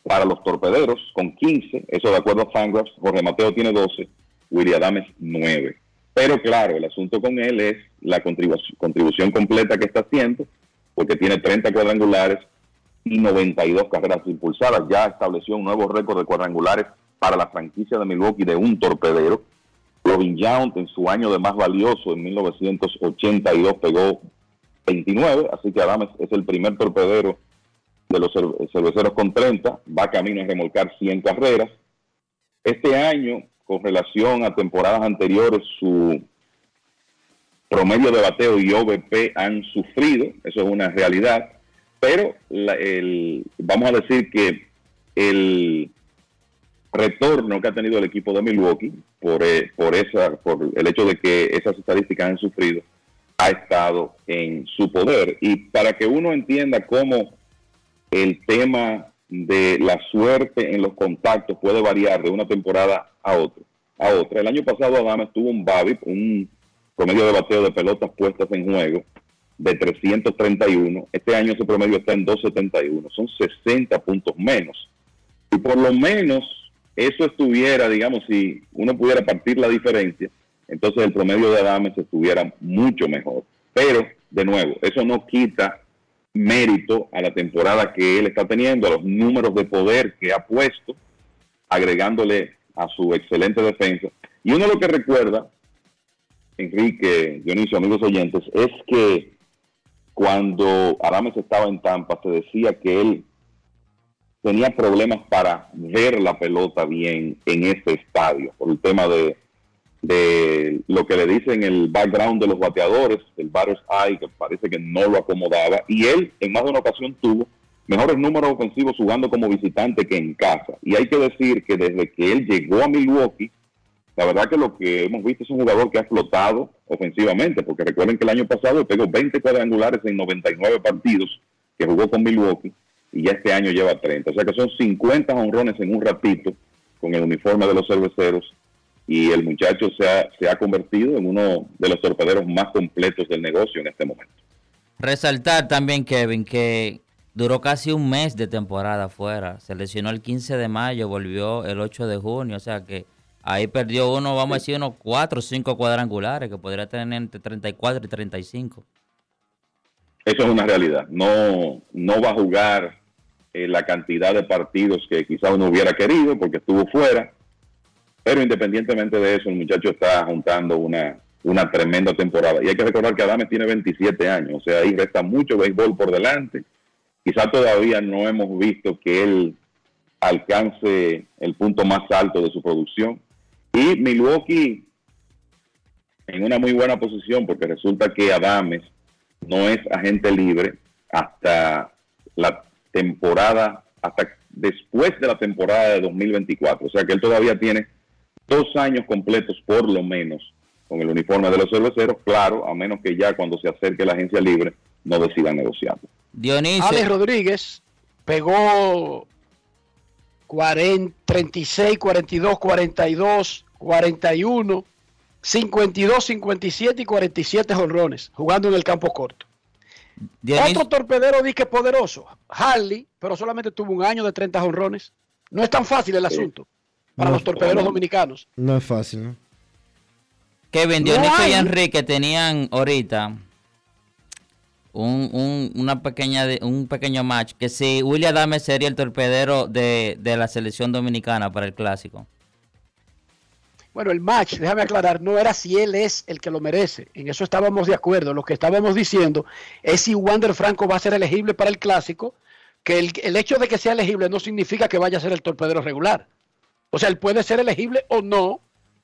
Speaker 24: para los torpederos con 15, eso de acuerdo a Fangraphs, Jorge Mateo tiene 12, William Adames 9. Pero claro, el asunto con él es la contribución completa que está haciendo, porque tiene 30 cuadrangulares y 92 carreras impulsadas. Ya estableció un nuevo récord de cuadrangulares para la franquicia de Milwaukee de un torpedero. Robin Yount en su año de más valioso en 1982 pegó 29, así que Adames es el primer torpedero de los cerveceros con 30, va camino a remolcar 100 carreras. Este año, con relación a temporadas anteriores, su promedio de bateo y OVP han sufrido, eso es una realidad, pero el, vamos a decir que el retorno que ha tenido el equipo de Milwaukee por, eh, por, esa, por el hecho de que esas estadísticas han sufrido, ha estado en su poder. Y para que uno entienda cómo el tema de la suerte en los contactos puede variar de una temporada a otra. A otra. El año pasado Adames tuvo un BABIP, un promedio de bateo de pelotas puestas en juego de 331. Este año ese promedio está en 271. Son 60 puntos menos. Y por lo menos eso estuviera, digamos, si uno pudiera partir la diferencia, entonces el promedio de Adames estuviera mucho mejor. Pero, de nuevo, eso no quita mérito a la temporada que él está teniendo, a los números de poder que ha puesto, agregándole a su excelente defensa. Y uno lo que recuerda, Enrique, Dionisio, amigos oyentes, es que cuando Adames estaba en Tampa se decía que él tenía problemas para ver la pelota bien en ese estadio, por el tema de, de lo que le dicen el background de los bateadores, el batter's eye, que parece que no lo acomodaba, y él en más de una ocasión tuvo mejores números ofensivos jugando como visitante que en casa. Y hay que decir que desde que él llegó a Milwaukee, la verdad que lo que hemos visto es un jugador que ha explotado ofensivamente, porque recuerden que el año pasado pegó 20 cuadrangulares en 99 partidos que jugó con Milwaukee y ya este año lleva 30. O sea que son 50 honrones en un ratito con el uniforme de los cerveceros y el muchacho se ha, se ha convertido en uno de los torpederos más completos del negocio en este momento.
Speaker 18: Resaltar también, Kevin, que duró casi un mes de temporada fuera. Se lesionó el 15 de mayo, volvió el 8 de junio. O sea que ahí perdió uno, vamos a decir, unos 4 o 5 cuadrangulares que podría tener entre 34 y 35.
Speaker 24: Eso es una realidad. No, no va a jugar eh, la cantidad de partidos que quizá uno hubiera querido porque estuvo fuera. Pero independientemente de eso, el muchacho está juntando una, una tremenda temporada. Y hay que recordar que Adames tiene 27 años, o sea, ahí resta mucho béisbol por delante. Quizá todavía no hemos visto que él alcance el punto más alto de su producción. Y Milwaukee en una muy buena posición porque resulta que Adames no es agente libre hasta la temporada, hasta después de la temporada de 2024. O sea que él todavía tiene dos años completos por lo menos con el uniforme de los cerveceros, claro, a menos que ya cuando se acerque la agencia libre no decida negociar.
Speaker 18: Dionisio.
Speaker 6: Alex Rodríguez pegó 40, 36, 42, 42, 41, 52, 57 y 47 jonrones jugando en el campo corto.
Speaker 18: Dionisio-
Speaker 6: Otro torpedero dique poderoso, Harley, pero solamente tuvo un año de 30 jonrones. No es tan fácil el asunto para
Speaker 4: No,
Speaker 6: los torpederos
Speaker 4: no.
Speaker 6: dominicanos.
Speaker 4: No es fácil, ¿no?
Speaker 18: Kevin,
Speaker 6: No
Speaker 18: Dionisio y. Enrique tenían ahorita un, un, una pequeña un pequeño match que si William Adame sería el torpedero de, de la selección dominicana para el clásico.
Speaker 6: Bueno, el match, déjame aclarar, no era si él es el que lo merece. En eso estábamos de acuerdo. Lo que estábamos diciendo es si Wander Franco va a ser elegible para el clásico, que el, el hecho de que sea elegible no significa que vaya a ser el torpedero regular. O sea, él puede ser elegible o no,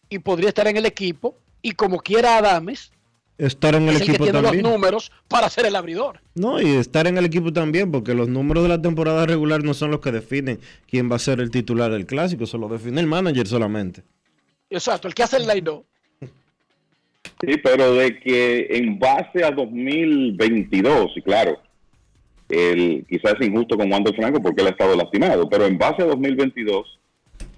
Speaker 6: y podría estar en el equipo, y como quiera Adames,
Speaker 4: Estar en el
Speaker 6: es el que
Speaker 4: equipo
Speaker 6: tiene
Speaker 4: también.
Speaker 6: los números para ser el abridor.
Speaker 4: No, y estar en el equipo también, porque los números de la temporada regular no son los que definen quién va a ser el titular del clásico, eso lo define el manager solamente.
Speaker 6: Exacto, el que hace el line
Speaker 24: Sí, pero de que en base a 2022, y claro, el, quizás es injusto con Wander Franco porque él ha estado lastimado, pero en base a 2022,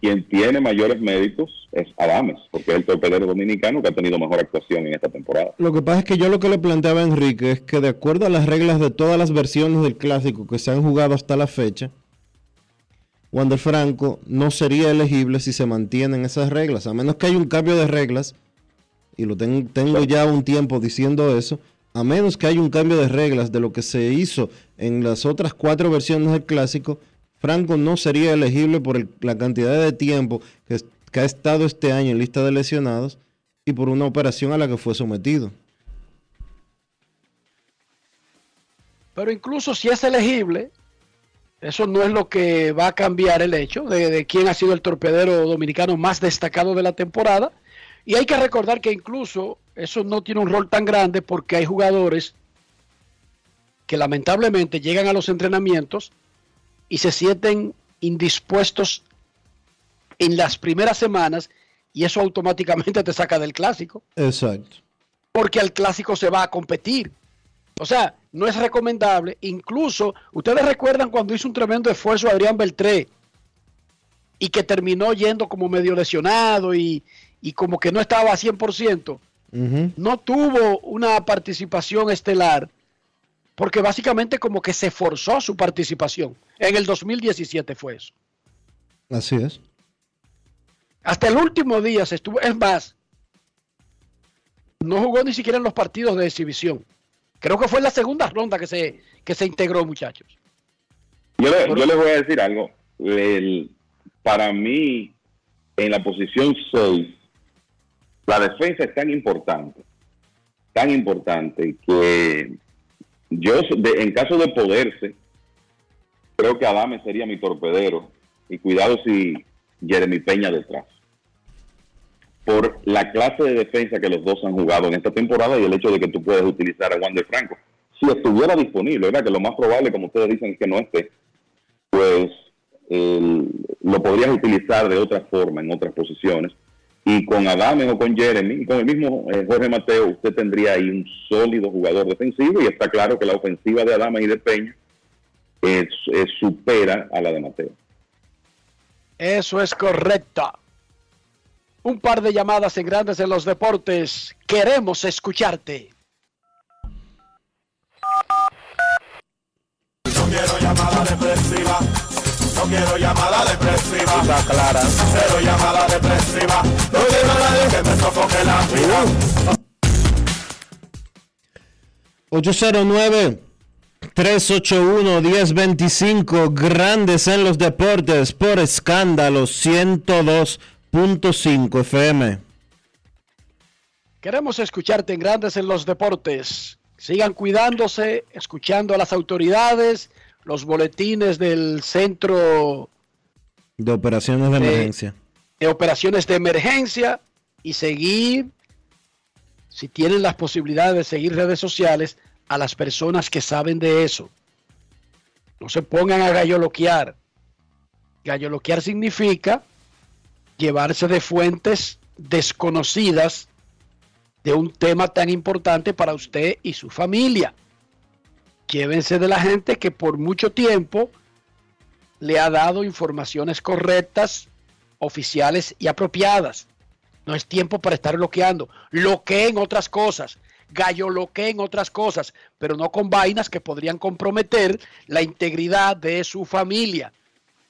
Speaker 24: quien tiene mayores méritos es Adames, porque es el torpedero dominicano que ha tenido mejor actuación en esta temporada.
Speaker 4: Lo que pasa es que yo lo que le planteaba a Enrique es que de acuerdo a las reglas de todas las versiones del clásico que se han jugado hasta la fecha, Wander Franco no sería elegible si se mantienen esas reglas, a menos que haya un cambio de reglas, y lo ten- tengo ya un tiempo diciendo eso, a menos que haya un cambio de reglas de lo que se hizo en las otras cuatro versiones del clásico, Franco no sería elegible por el- la cantidad de tiempo que ha estado este año en lista de lesionados y por una operación a la que fue sometido.
Speaker 6: Pero incluso si es elegible, eso no es lo que va a cambiar el hecho de, de quién ha sido el torpedero dominicano más destacado de la temporada, Y hay que recordar que incluso eso no tiene un rol tan grande porque hay jugadores que lamentablemente llegan a los entrenamientos y se sienten indispuestos en las primeras semanas y eso automáticamente te saca del clásico.
Speaker 4: Exacto.
Speaker 6: Porque al clásico se va a competir. O sea, no es recomendable. Incluso, ustedes recuerdan cuando hizo un tremendo esfuerzo Adrián Beltré y que terminó yendo como medio lesionado y, y como que no estaba a 100%. No tuvo una participación estelar porque básicamente como que se forzó su participación. En el 2017 fue eso.
Speaker 4: Así es.
Speaker 6: Hasta el último día se estuvo, es más, no jugó ni siquiera en los partidos de exhibición. Creo que fue en la segunda ronda que se, que se integró, muchachos.
Speaker 24: Yo, le, yo les voy a decir algo. El- para mí, en la posición 6, la defensa es tan importante, tan importante que yo, de- en caso de poderse, creo que Adame sería mi torpedero. Y cuidado si Jeremy Peña detrás. Por la clase de defensa que los dos han jugado en esta temporada y el hecho de que tú puedes utilizar a Juan de Franco. Si estuviera disponible, ¿verdad? que lo más probable, como ustedes dicen, es que no esté, pues el- lo podrías utilizar de otra forma en otras posiciones. Y con Adame o con Jeremy, con el mismo eh, Jorge Mateo, usted tendría ahí un sólido jugador defensivo y está claro que la ofensiva de Adame y de Peña supera a la de Mateo.
Speaker 6: Eso es correcto. Un par de llamadas en Grandes en los Deportes. Queremos escucharte.
Speaker 17: No quiero llamada depresiva. No quiero llamada depresiva. Está clara. Cero llamada depresiva. No quiero a nadie que me sofoque la vida.
Speaker 4: 809-381-1025, grandes en los deportes, por escándalo 102.5 FM.
Speaker 6: Queremos escucharte en Grandes en los Deportes. Sigan cuidándose, escuchando a las autoridades, los boletines del Centro
Speaker 4: De operaciones de
Speaker 6: Sí.
Speaker 4: emergencia.
Speaker 6: de Operaciones de Emergencia y seguir, si tienen las posibilidades de seguir redes sociales, a las personas que saben de eso. No se pongan a galloloquear. Galloloquear significa llevarse de fuentes desconocidas de un tema tan importante para usted y su familia. Llévense de la gente que por mucho tiempo le ha dado informaciones correctas, oficiales y apropiadas. No es tiempo para estar bloqueando. Bloqueen otras cosas. Gallo en otras cosas, pero no con vainas que podrían comprometer la integridad de su familia.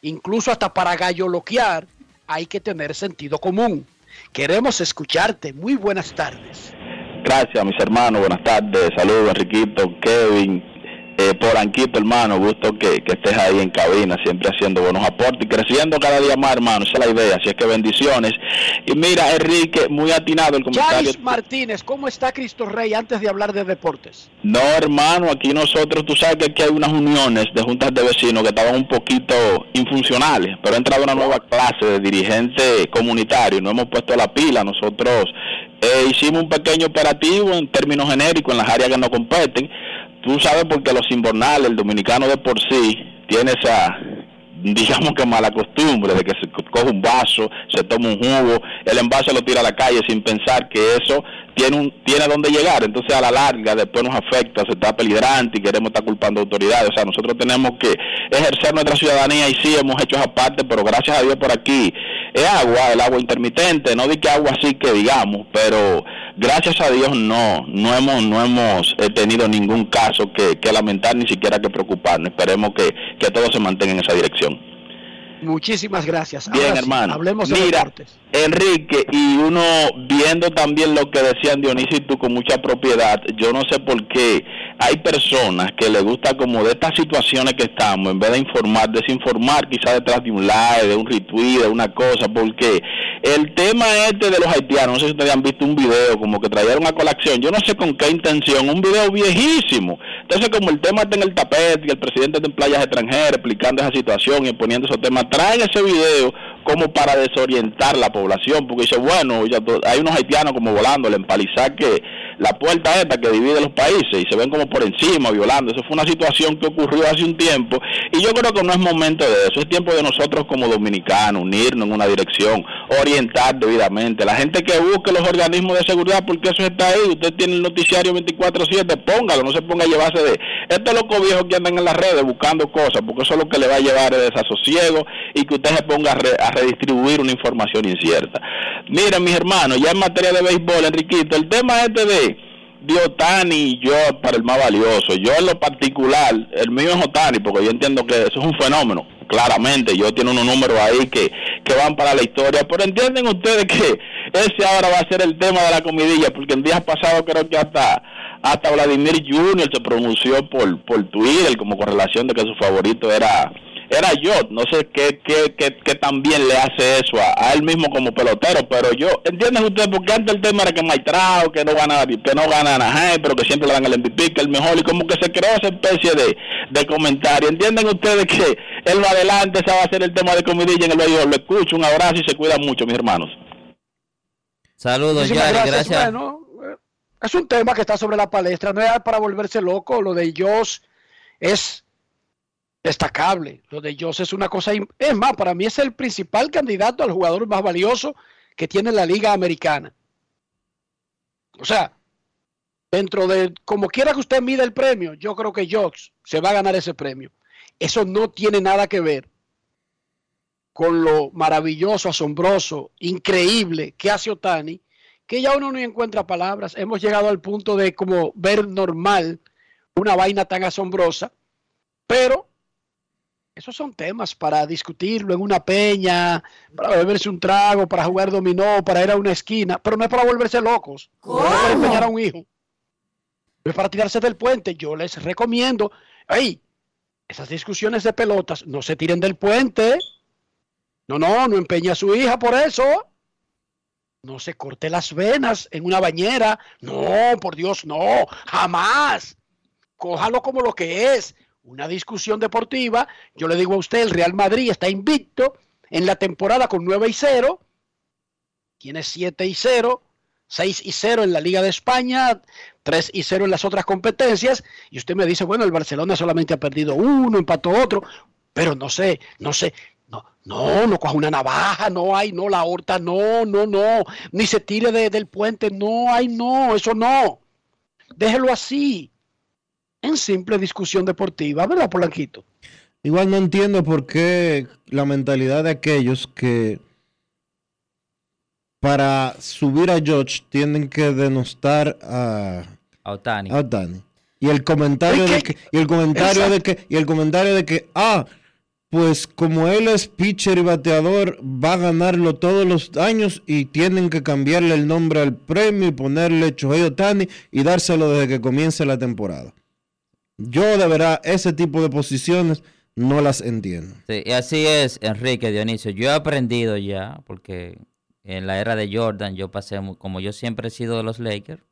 Speaker 6: Incluso hasta para galloloquear hay que tener sentido común. Queremos escucharte. Muy buenas tardes.
Speaker 25: Gracias, mis hermanos. Buenas tardes. Saludos, Enriquito, Kevin, eh, Polanquito, hermano. Gusto que, que estés ahí en cabina, siempre haciendo buenos aportes y creciendo cada día más, hermano. Esa es la idea. Así es que bendiciones. Y mira, Enrique, muy atinado el comentario.
Speaker 6: Charis Martínez, ¿cómo está Cristo Rey antes de hablar de deportes?
Speaker 25: No, hermano, aquí nosotros, tú sabes que aquí hay unas uniones de juntas de vecinos que estaban un poquito infuncionales, pero ha entrado una nueva clase de dirigente comunitario, no hemos puesto la pila, nosotros eh, hicimos un pequeño operativo en términos genéricos en las áreas que nos competen, tú sabes porque los invernales, el dominicano de por sí, tiene esa digamos que mala costumbre de que se co- coge un vaso, se toma un jugo, el envase lo tira a la calle sin pensar que eso tiene un tiene a dónde llegar, entonces a la larga después nos afecta, se está peligrante y queremos estar culpando autoridades, o sea, nosotros tenemos que ejercer nuestra ciudadanía y sí hemos hecho esa parte, pero gracias a Dios por aquí. Es agua, el agua intermitente, no di que agua así que digamos, pero gracias a Dios no, no hemos, no hemos eh, tenido ningún caso que, que lamentar ni siquiera que preocuparnos, esperemos que, que todo se mantenga en esa dirección.
Speaker 6: Muchísimas gracias.
Speaker 25: Bien,
Speaker 6: sí,
Speaker 25: hermano.
Speaker 6: hablemos de
Speaker 25: Mira,
Speaker 6: deportes.
Speaker 25: Enrique, y uno viendo también lo que decían Dionisio y tú con mucha propiedad, yo no sé por qué hay personas que les gusta como de estas situaciones que estamos, en vez de informar, desinformar quizás detrás de un like, de un retweet, de una cosa, porque el tema este de los haitianos, no sé si ustedes han visto un video como que trajeron a colación, yo no sé con qué intención, un video viejísimo. Entonces como el tema está en el tapete y el presidente está en playas extranjeras explicando esa situación y poniendo esos temas, traen ese video como para desorientar la población, porque dice, bueno, ya hay unos haitianos como volando, el empalizar que la puerta esta que divide los países y se ven como por encima violando. Eso fue una situación que ocurrió hace un tiempo y yo creo que no es momento de eso, es tiempo de nosotros como dominicanos unirnos en una dirección, orientar debidamente. La gente que busque los organismos de seguridad, porque eso está ahí, usted tiene el noticiario 24/7, póngalo, no se ponga a llevarse de estos locos viejos que andan en las redes buscando cosas, porque eso es lo que le va a llevar es desasosiego y que usted se ponga a redistribuir una información incierta. Miren, mis hermanos, ya en materia de béisbol, Enriquito, el tema este de Otani y yo para el más valioso. Yo en lo particular, el mío es Otani, porque yo entiendo que eso es un fenómeno. Claramente, yo tiene unos números ahí que, que van para la historia, pero entienden ustedes que ese ahora va a ser el tema de la comidilla, porque en días pasados creo que hasta hasta Vladimir Jr. se pronunció por, por Twitter como con relación de que su favorito era era yo, no sé qué, qué, qué, qué tan bien le hace eso a, a él mismo como pelotero, pero yo, ¿entienden ustedes? Porque antes el tema era que Maitrao, que no gana, que no gana Anaheim, pero que siempre le dan el MVP, que el mejor, y como que se creó esa especie de, de comentario. ¿Entienden ustedes que él va adelante, ese va a ser el tema de comidilla en el béisbol? Lo escucho, un abrazo y se cuidan mucho, mis hermanos.
Speaker 18: Saludos, Yari,
Speaker 6: gracias.
Speaker 18: gracias.
Speaker 6: Bueno, eh, es un tema que está sobre la palestra, no es para volverse loco. Lo de Josh es destacable. Lo de Josh es una cosa. Es más, para mí es el principal candidato al jugador más valioso que tiene la Liga Americana. O sea, dentro de como quiera que usted mida el premio, yo creo que Josh se va a ganar ese premio. Eso no tiene nada que ver con lo maravilloso, asombroso, increíble que hace Otani, que ya uno no encuentra palabras. Hemos llegado al punto de como ver normal una vaina tan asombrosa, pero esos son temas para discutirlo en una peña, para beberse un trago, para jugar dominó, para ir a una esquina, pero no es para volverse locos, no es para empeñar a un hijo, no es para tirarse del puente. Yo les recomiendo, ay, esas discusiones de pelotas, no se tiren del puente. No, no, no empeñe a su hija por eso. No se corte las venas en una bañera. No, por Dios, no, jamás. Cójalo como lo que es, una discusión deportiva. Yo le digo a usted, el Real Madrid está invicto en la temporada con 9 y 0. Tiene 7 y 0, 6 y 0 en la Liga de España, 3 y 0 en las otras competencias. Y usted me dice, bueno, el Barcelona solamente ha perdido uno, empató otro. Pero no sé, no sé, no, no, no coja una navaja, no hay, no, la horta, no, no, no, ni se tire de- del puente, no hay, no, eso no. Déjelo así, en simple discusión deportiva, ¿verdad, Polanquito?
Speaker 4: Igual no entiendo por qué la mentalidad de aquellos que para subir a George tienen que denostar a,
Speaker 18: A Otani.
Speaker 4: a Otani. Y el comentario de que, y el comentario de que, y el comentario de que, ah, pues como él es pitcher y bateador, va a ganarlo todos los años y tienen que cambiarle el nombre al premio y ponerle Shohei Otani y dárselo desde que comience la temporada. Yo de verdad ese tipo de posiciones no las entiendo.
Speaker 18: Sí, y así es, Enrique Dionisio. Yo he aprendido ya, porque en la era de Jordan yo pasé, como yo siempre he sido de los Lakers,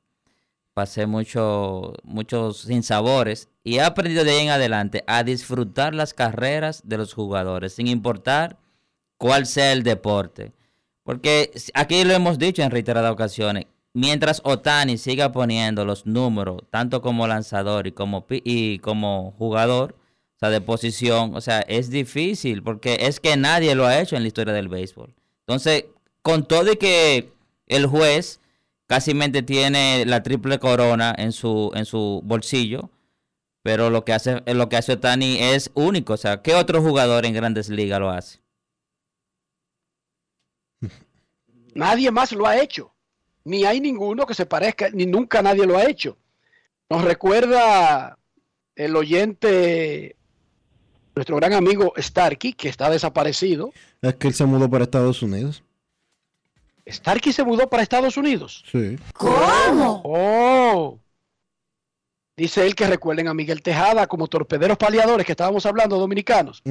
Speaker 18: pasé mucho, muchos sinsabores y he aprendido de ahí en adelante a disfrutar las carreras de los jugadores, sin importar cuál sea el deporte. Porque aquí lo hemos dicho en reiteradas ocasiones, mientras Otani siga poniendo los números, tanto como lanzador y como, y como jugador, o sea, de posición, o sea, es difícil, porque es que nadie lo ha hecho en la historia del béisbol. Entonces, con todo y que el juez casi tiene la triple corona en su, en su bolsillo, pero lo que hace, lo que hace Otani es único. O sea, ¿qué otro jugador en grandes ligas lo hace?
Speaker 6: Nadie más lo ha hecho. Ni hay ninguno que se parezca, ni nunca nadie lo ha hecho. Nos recuerda el oyente, nuestro gran amigo Starkey, que está desaparecido.
Speaker 4: Es que él se mudó para Estados Unidos.
Speaker 6: Starkey se mudó para Estados Unidos.
Speaker 4: Sí.
Speaker 6: ¿Cómo? Oh. Dice él que recuerden a Miguel Tejada como torpederos paliadores que estábamos hablando, dominicanos.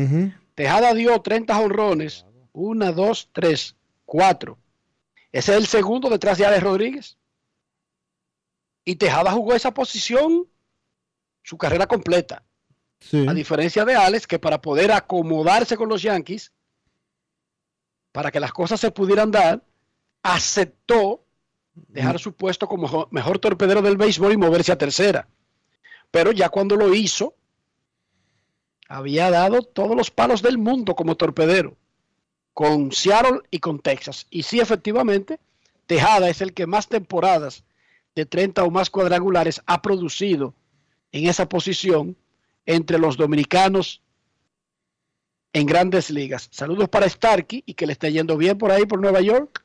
Speaker 6: Tejada dio 30 honrones. Una, dos, tres, cuatro. Ese es el segundo detrás de Alex Rodríguez. Y Tejada jugó esa posición su carrera completa.
Speaker 4: Sí.
Speaker 6: A diferencia de Alex, que para poder acomodarse con los Yankees, para que las cosas se pudieran dar, aceptó dejar su puesto como jo- mejor torpedero del béisbol y moverse a tercera. Pero ya cuando lo hizo, había dado todos los palos del mundo como torpedero, con Seattle y con Texas. Y sí, efectivamente, Tejada es el que más temporadas de 30 o más cuadrangulares ha producido en esa posición entre los dominicanos en grandes ligas. Saludos para Starkey y que le esté yendo bien por ahí, por Nueva York.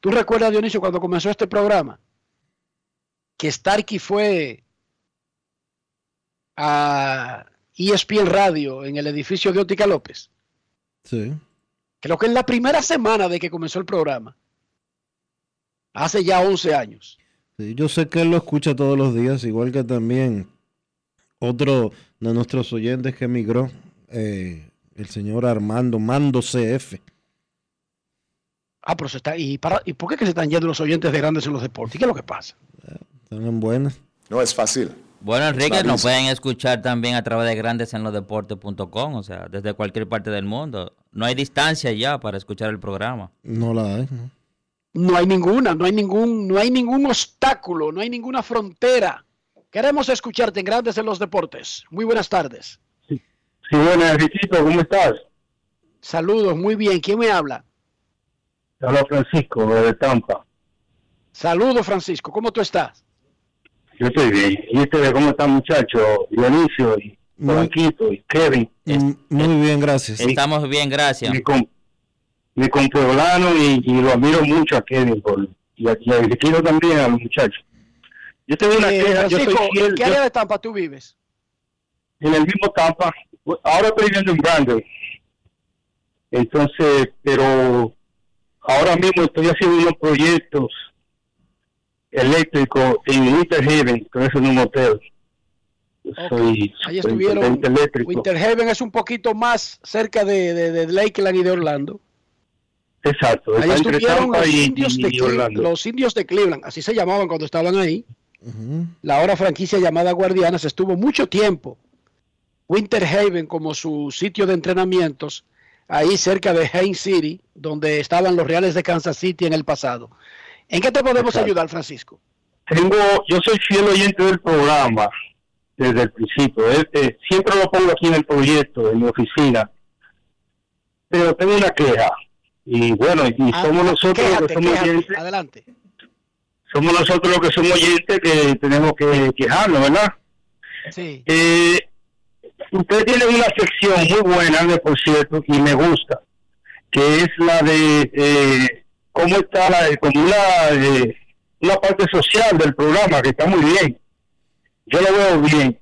Speaker 6: ¿Tú recuerdas, Dionisio, cuando comenzó este programa? Que Starkey fue a ESPN Radio en el edificio de Ótica López.
Speaker 4: Sí.
Speaker 6: Creo que en la primera semana de que comenzó el programa. Hace ya 11 años.
Speaker 4: Sí, yo sé que él lo escucha todos los días, igual que también otro de nuestros oyentes que emigró, eh, el señor Armando Mando CF.
Speaker 6: Ah, pero se está. ¿Y, para, ¿y por qué que se están yendo los oyentes de grandes en los deportes? ¿Y qué es lo que pasa?
Speaker 4: Están en buenas.
Speaker 26: No es fácil.
Speaker 18: Bueno, Enrique, nos pueden escuchar también a través de grandesenlodeportes.com, o sea, desde cualquier parte del mundo. No hay distancia ya para escuchar el programa.
Speaker 4: No la hay. ¿no?
Speaker 6: No hay ninguna, no hay ningún, no hay ningún obstáculo, no hay ninguna frontera. Queremos escucharte en Grandes en los Deportes. Muy buenas tardes.
Speaker 27: Sí, buenas, Enriquito, ¿cómo estás?
Speaker 6: Saludos, muy bien. ¿Quién me habla?
Speaker 27: Habla Francisco de Tampa.
Speaker 6: Saludos, Francisco. ¿Cómo tú estás?
Speaker 27: Yo estoy bien. ¿Y este cómo está, muchacho? Dionisio y Blanquito y Kevin.
Speaker 4: Mm, Muy bien, gracias.
Speaker 18: Estamos bien, gracias.
Speaker 27: Mi, com- mi compueblano y, y lo admiro mucho a Kevin por, y a, y a Enriquito también, a los muchachos. Yo tengo una
Speaker 6: Eh,
Speaker 27: queja, yo soy fiel,
Speaker 6: ¿en qué
Speaker 27: yo-
Speaker 6: área de Tampa tú vives?
Speaker 27: en el mismo Tampa. Ahora estoy viviendo en Brandon. Entonces, pero ahora mismo estoy haciendo unos proyectos eléctricos en Winter Haven, que es en un hotel. Soy
Speaker 6: Ahí estuvieron. Winter Haven es un poquito más cerca de, de, de Lakeland y de Orlando.
Speaker 27: Exacto.
Speaker 6: Ahí estuvieron los
Speaker 27: y,
Speaker 6: indios, de
Speaker 27: y
Speaker 6: Cle-
Speaker 27: Orlando.
Speaker 6: los indios de Cleveland, así se llamaban cuando estaban ahí. La ahora franquicia llamada Guardianas estuvo mucho tiempo. Winter Haven como su sitio de entrenamientos, ahí cerca de Haines City, donde estaban los Reales de Kansas City en el pasado. ¿En qué te podemos
Speaker 27: Exacto.
Speaker 6: ayudar, Francisco?
Speaker 27: Tengo, yo soy fiel oyente del programa desde el principio. Siempre lo pongo aquí en el proyecto, en mi oficina. Pero tengo una queja. Y bueno, y
Speaker 6: Ah,
Speaker 27: somos nosotros los que somos
Speaker 6: quéjate.
Speaker 27: oyentes.
Speaker 6: Adelante.
Speaker 27: Somos nosotros los que somos oyentes que tenemos que quejarnos, ¿verdad?
Speaker 6: Sí.
Speaker 27: Eh, usted tiene una sección muy buena, de- por cierto, y me gusta, que es la de eh, cómo está la, como una, eh, una parte social del programa, que está muy bien. Yo lo veo bien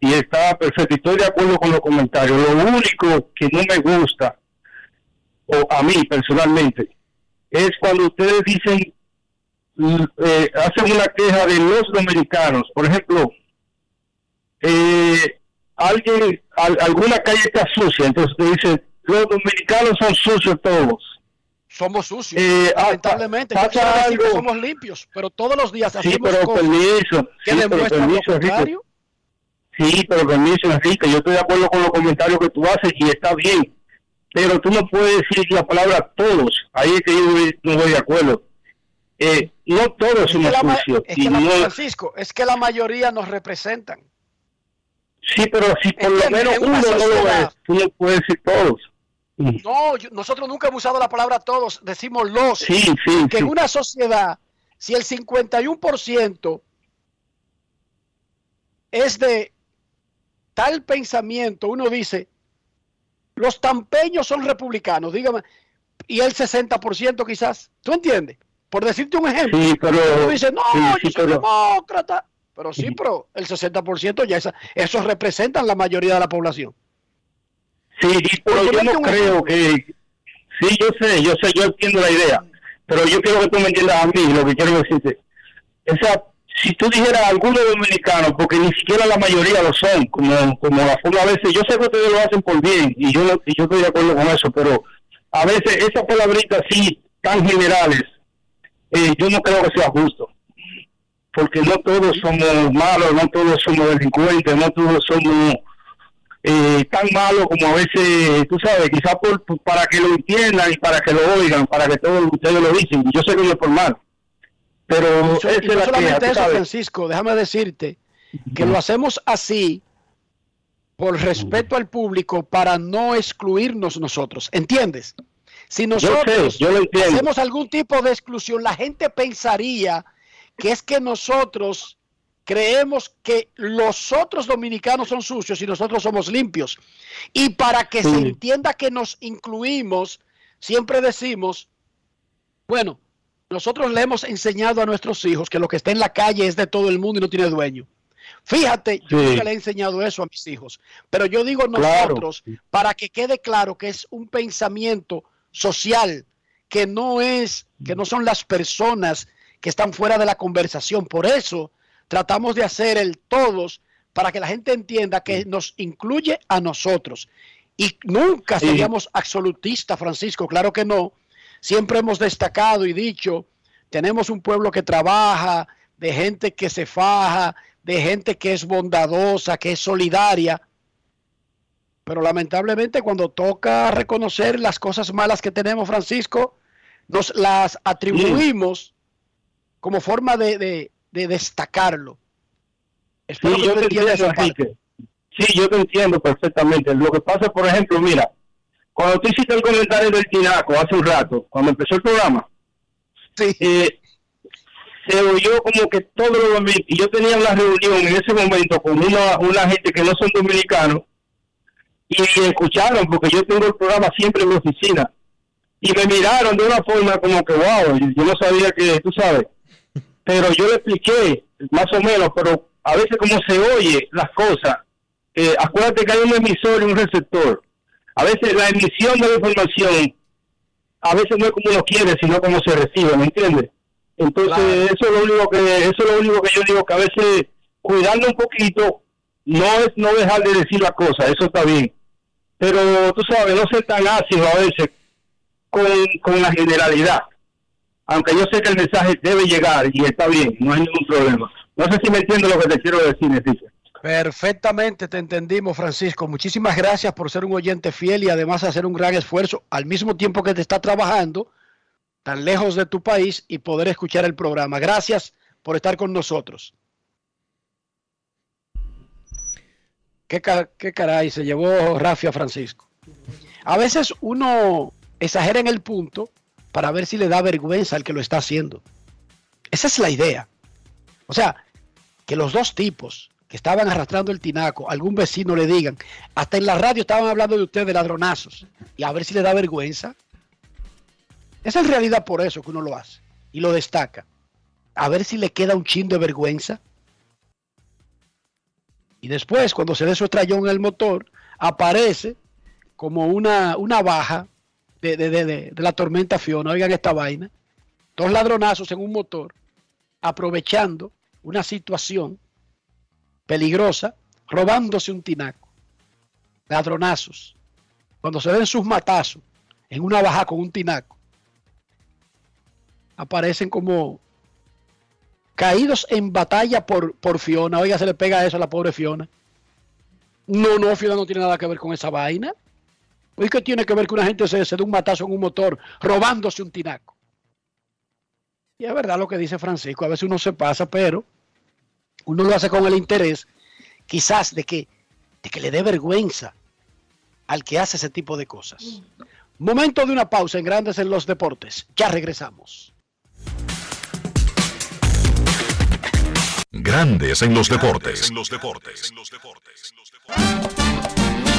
Speaker 27: y está perfecto. Estoy de acuerdo con los comentarios. Lo único que no me gusta, o a mí personalmente, es cuando ustedes dicen, mm, eh, hacen una queja de los dominicanos. Por ejemplo, eh, alguien, al- alguna calle está sucia, entonces te dice, los dominicanos son sucios todos.
Speaker 6: Somos sucios.
Speaker 27: Eh, ah,
Speaker 6: lamentablemente,
Speaker 27: pasa
Speaker 6: decir que
Speaker 27: algo.
Speaker 6: somos limpios, pero todos los días
Speaker 27: Sí,
Speaker 6: hacemos
Speaker 27: pero
Speaker 6: cosas
Speaker 27: permiso,
Speaker 6: que
Speaker 27: sí, pero
Speaker 6: lo
Speaker 27: permiso, Enrique.
Speaker 6: contrario.
Speaker 27: Sí, pero permiso, Enrique, yo estoy de acuerdo con los comentarios que tú haces y está bien, pero tú no puedes decir la palabra todos, ahí es que yo no estoy de acuerdo. Eh, no todos
Speaker 6: Es
Speaker 27: somos sucios.
Speaker 6: es que la- Francisco, es que la mayoría nos representan.
Speaker 27: sí, pero si por lo menos
Speaker 6: en
Speaker 27: uno no lo es, tú no puedes decir todos.
Speaker 6: No, yo- nosotros nunca hemos usado la palabra todos, decimos los.
Speaker 27: Sí, sí,
Speaker 6: que en una sociedad, si el 51% es de tal pensamiento, uno dice, los tampeños son republicanos, dígame, y el 60% quizás, ¿tú entiendes? Por decirte un ejemplo.
Speaker 27: Sí, pero-
Speaker 6: Uno dice, no, yo soy
Speaker 27: pero-
Speaker 6: demócrata. Pero sí, pero el 60% ya esa, esos representan la mayoría de la población.
Speaker 27: Sí, pero yo no creo que... Sí, yo sé, yo sé, yo entiendo la idea, pero yo quiero que tú me entiendas a mí, lo que quiero decirte. Esa, si tú dijeras algunos dominicanos, porque ni siquiera la mayoría lo son, como, como la forma a veces, yo sé que ustedes lo hacen por bien, y yo, y yo estoy de acuerdo con eso, pero a veces esas palabritas así, tan generales, eh, yo no creo que sea justo. Porque no todos somos malos, no todos somos delincuentes, no todos somos eh, tan malo como a veces, tú sabes, quizás por, por- para que lo entiendan y para que lo oigan, para que todos ustedes lo dicen. Yo sé que no es por mal. Pero esa es la
Speaker 6: solamente
Speaker 27: queja,
Speaker 6: eso,
Speaker 27: sabes.
Speaker 6: Francisco, déjame decirte que lo hacemos así por respeto al público para no excluirnos nosotros. ¿Entiendes? Si nosotros
Speaker 27: yo lo entiendo.
Speaker 6: hacemos algún tipo de exclusión, la gente pensaría que es que nosotros creemos que los otros dominicanos son sucios y nosotros somos limpios. Y para que se entienda que nos incluimos, siempre decimos, bueno, nosotros le hemos enseñado a nuestros hijos que lo que está en la calle es de todo el mundo y no tiene dueño. Fíjate, yo nunca le he enseñado eso a mis hijos, pero yo digo
Speaker 27: Claro.
Speaker 6: nosotros para que quede claro que es un pensamiento social, que no es, que no son las personas que están fuera de la conversación. Por eso tratamos de hacer el todos para que la gente entienda que nos incluye a nosotros. Y nunca
Speaker 27: Sí.
Speaker 6: seríamos absolutistas, Francisco, claro que no. Siempre hemos destacado y dicho, tenemos un pueblo que trabaja, de gente que se faja, de gente que es bondadosa, que es solidaria. Pero lamentablemente cuando toca reconocer las cosas malas que tenemos, Francisco, nos las atribuimos como forma de, de- de destacarlo. Espero
Speaker 27: Sí,
Speaker 6: que
Speaker 27: yo te
Speaker 6: entiendas
Speaker 27: entiendo. Sí, yo te entiendo perfectamente. Lo que pasa, por ejemplo, mira, cuando tú hiciste el comentario del Tinaco hace un rato, cuando empezó el programa, eh, se oyó como que todos los dominicanos, y yo tenía una reunión en ese momento con una, una gente que no son dominicanos, y me escucharon, porque yo tengo el programa siempre en mi oficina, y me miraron de una forma como que, wow, yo no sabía que, tú sabes, pero yo le expliqué más o menos, pero a veces como se oye las cosas, eh, acuérdate que hay un emisor y un receptor. A veces la emisión de la información, a veces no es como uno quiere, sino como se recibe, ¿me entiendes? Entonces, eso es lo único que eso es lo único que yo digo que a veces cuidando un poquito no es no dejar de decir las cosas, eso está bien. Pero tú sabes, no ser tan ácido a veces con, con la generalidad. Aunque yo sé que el mensaje debe llegar y está bien, no hay ningún problema. No sé si me entiendes lo que te quiero decir, Enrique.
Speaker 6: Perfectamente te entendimos, Francisco. Muchísimas gracias por ser un oyente fiel y además hacer un gran esfuerzo al mismo tiempo que te está trabajando tan lejos de tu país y poder escuchar el programa. Gracias por estar con nosotros. ¿Qué, ca- qué caray se llevó Rafi a Francisco? A veces uno exagera en el punto para ver si le da vergüenza al que lo está haciendo. Esa es la idea. O sea, que los dos tipos que estaban arrastrando el tinaco, algún vecino le digan, hasta en la radio estaban hablando de usted de ladronazos, y a ver si le da vergüenza. Es en realidad por eso que uno lo hace y lo destaca. A ver si le queda un chin de vergüenza. Y después, cuando se dé su estrellón en el motor, aparece como una, una baja de, de- de- de- la tormenta Fiona. Oigan esta vaina. Dos ladronazos en un motor, aprovechando una situación peligrosa, robándose un tinaco. Ladronazos. Cuando se den sus matazos en una baja con un tinaco, aparecen como caídos en batalla por, por Fiona. Oiga, se le pega eso a la pobre Fiona. No, no, Fiona no tiene nada que ver con esa vaina. Oye, ¿qué tiene que ver que una gente se, se dé un matazo en un motor robándose un tinaco? Y es verdad lo que dice Francisco, a veces uno se pasa, pero uno lo hace con el interés, quizás de que, de que le dé vergüenza al que hace ese tipo de cosas. Momento de una pausa en Grandes en los Deportes. Ya regresamos.
Speaker 1: Grandes en los deportes.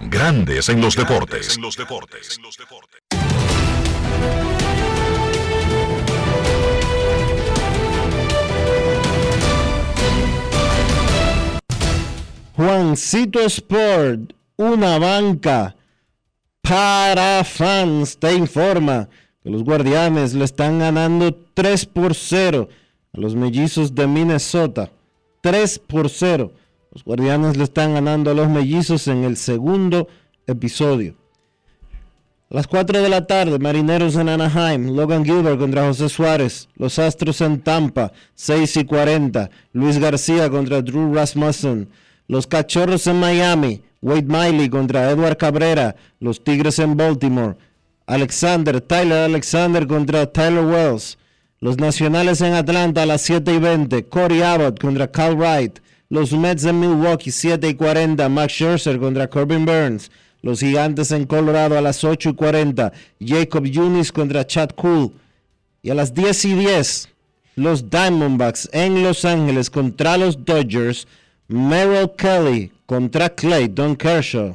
Speaker 1: Grandes en los deportes.
Speaker 4: Juancito Sport, una banca para fans, te informa que los guardianes le están ganando 3 por 0 a los mellizos de Minnesota. 3 por 0. Los guardianes le están ganando a los mellizos en el segundo episodio. A las 4 de la tarde, Marineros en Anaheim, Logan Gilbert contra José Suárez, Los Astros en Tampa, 6 y 40, Luis García contra Drew Rasmussen, Los Cachorros en Miami, Wade Miley contra Edward Cabrera, Los Tigres en Baltimore, Alexander, Tyler Alexander contra Tyler Wells, Los Nacionales en Atlanta a las 7 y 20, Corey Abbott contra Cal Wright, Los Mets en Milwaukee 7 y 40, Max Scherzer contra Corbin Burns, los Gigantes en Colorado a las 8 y 40. Jacob Yunis contra Chad Cool. Y a las 10 y 10, los Diamondbacks en Los Ángeles contra los Dodgers. Merrill Kelly contra Clayton Kershaw.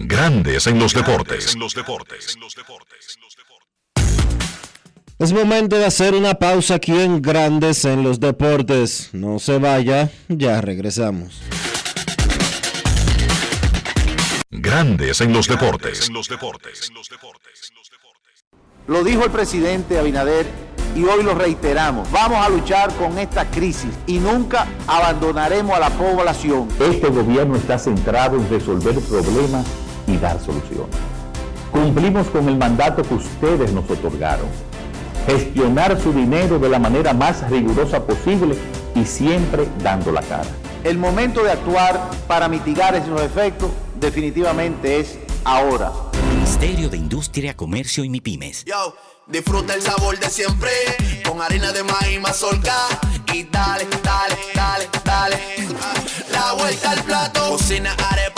Speaker 1: Grandes en los deportes.
Speaker 4: Es momento de hacer una pausa aquí en Grandes en los Deportes. No se vaya, ya regresamos.
Speaker 1: Grandes en los deportes.
Speaker 28: Lo dijo el presidente Abinader y hoy lo reiteramos. Vamos a luchar con esta crisis y nunca abandonaremos a la población.
Speaker 29: Este gobierno está centrado en resolver problemas y dar soluciones. Cumplimos con el mandato que ustedes nos otorgaron. Gestionar su dinero de la manera más rigurosa posible y siempre dando la cara.
Speaker 28: El momento de actuar para mitigar esos efectos definitivamente es ahora.
Speaker 30: Ministerio de Industria, Comercio y MIPIMES.
Speaker 13: Yo, disfruta el sabor de siempre con harina de maíz mazorca y dale, dale, dale, dale. La vuelta al plato, cocina arepa,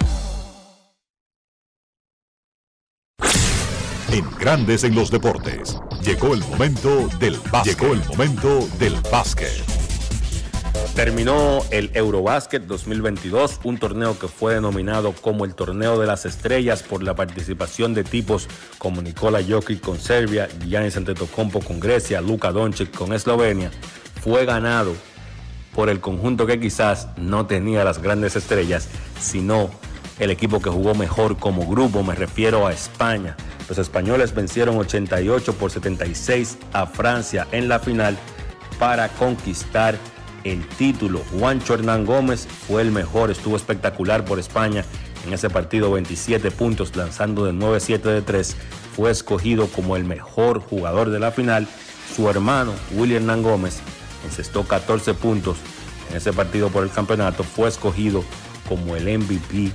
Speaker 1: En Grandes en los deportes. Llegó el momento del básquet. Llegó el momento del básquet.
Speaker 31: Terminó el Eurobasket 2022, un torneo que fue denominado como el Torneo de las Estrellas por la participación de tipos como Nikola Jokic con Serbia, Giannis Antetokounmpo con Grecia, Luka Doncic con Eslovenia. Fue ganado por el conjunto que quizás no tenía las grandes estrellas, sino el equipo que jugó mejor como grupo, me refiero a España. Los españoles vencieron 88 por 76 a Francia en la final para conquistar el título. Juancho Hernán Gómez fue el mejor, estuvo espectacular por España en ese partido, 27 puntos, lanzando de 9-7 de 3. Fue escogido como el mejor jugador de la final. Su hermano, William Hernán Gómez, encestó 14 puntos en ese partido por el campeonato. Fue escogido como el MVP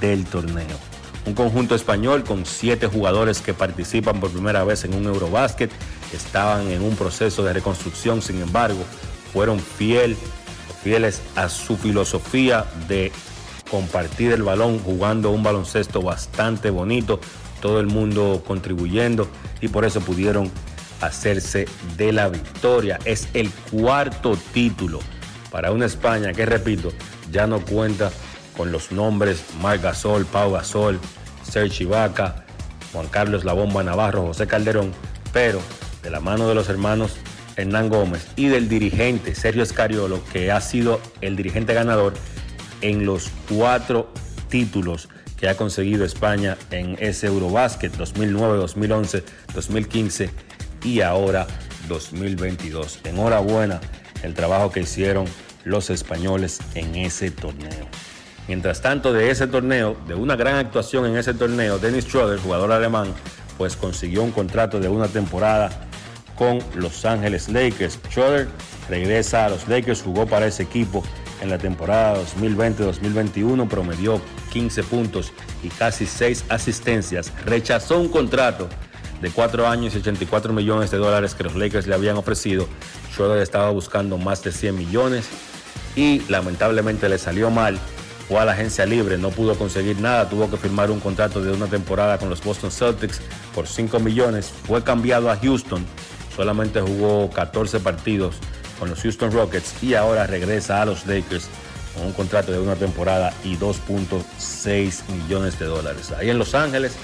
Speaker 31: del torneo. Un conjunto español con siete jugadores que participan por primera vez en un Eurobásquet. Estaban en un proceso de reconstrucción, sin embargo, fueron fiel, fieles a su filosofía de compartir el balón jugando un baloncesto bastante bonito, todo el mundo contribuyendo y por eso pudieron hacerse de la victoria. Es el cuarto título para una España que, repito, ya no cuenta con los nombres Marc Gasol, Pau Gasol, Serge Ibaka, Juan Carlos La Bomba Navarro, José Calderón, pero de la mano de los hermanos Hernán Gómez y del dirigente Sergio Escariolo, que ha sido el dirigente ganador en los cuatro títulos que ha conseguido España en ese Eurobásquet 2009, 2011, 2015 y ahora 2022. Enhorabuena el trabajo que hicieron los españoles en ese torneo. Mientras tanto, de ese torneo, de una gran actuación en ese torneo, Dennis Schroeder, jugador alemán, pues consiguió un contrato de una temporada con Los Ángeles Lakers. Schroeder regresa a los Lakers, jugó para ese equipo en la temporada 2020-2021, promedió 15 puntos y casi 6 asistencias. Rechazó un contrato de 4 años y 84 millones de dólares que los Lakers le habían ofrecido. Schroeder estaba buscando más de 100 millones y lamentablemente le salió mal fue a la agencia libre, no pudo conseguir nada, tuvo que firmar un contrato de una temporada con los Boston Celtics por 5 millones, fue cambiado a Houston, solamente jugó 14 partidos con los Houston Rockets y ahora regresa a los Lakers con un contrato de una temporada y 2.6 millones de dólares. Ahí en Los Ángeles,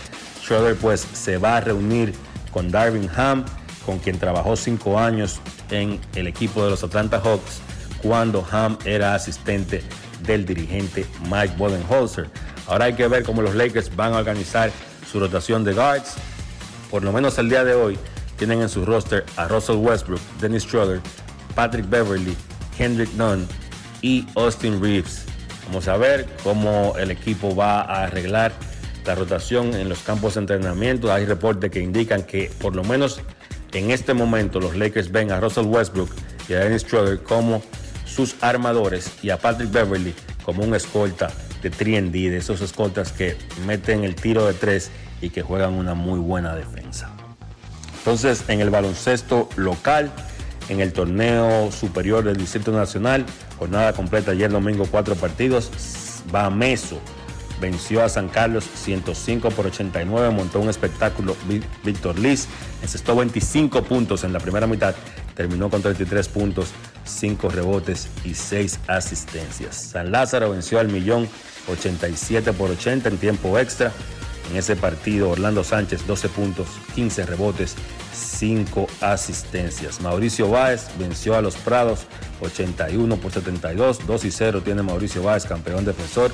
Speaker 31: Schroeder pues se va a reunir con Darvin Ham, con quien trabajó 5 años en el equipo de los Atlanta Hawks cuando Ham era asistente del dirigente Mike Bodenholzer. Ahora hay que ver cómo los Lakers van a organizar su rotación de guards. Por lo menos el día de hoy tienen en su roster a Russell Westbrook, Dennis Schroeder, Patrick Beverly, Kendrick Nunn y Austin Reeves. Vamos a ver cómo el equipo va a arreglar la rotación en los campos de entrenamiento. Hay reportes que indican que por lo menos en este momento los Lakers ven a Russell Westbrook y a Dennis Schroeder como sus armadores y a Patrick Beverly como un escolta de 3 de esos escoltas que meten el tiro de tres y que juegan una muy buena defensa. Entonces, en el baloncesto local, en el torneo superior del Distrito Nacional, jornada completa ayer domingo, cuatro partidos, Bameso venció a San Carlos 105 por 89, montó un espectáculo Víctor Liz, encestó 25 puntos en la primera mitad, terminó con 33 puntos, 5 rebotes y 6 asistencias. San Lázaro venció al millón 87 por 80 en tiempo extra. En ese partido, Orlando Sánchez 12 puntos, 15 rebotes, 5 asistencias. Mauricio Báez venció a los Prados 81 por 72, 2 y 0 tiene Mauricio Báez, campeón defensor.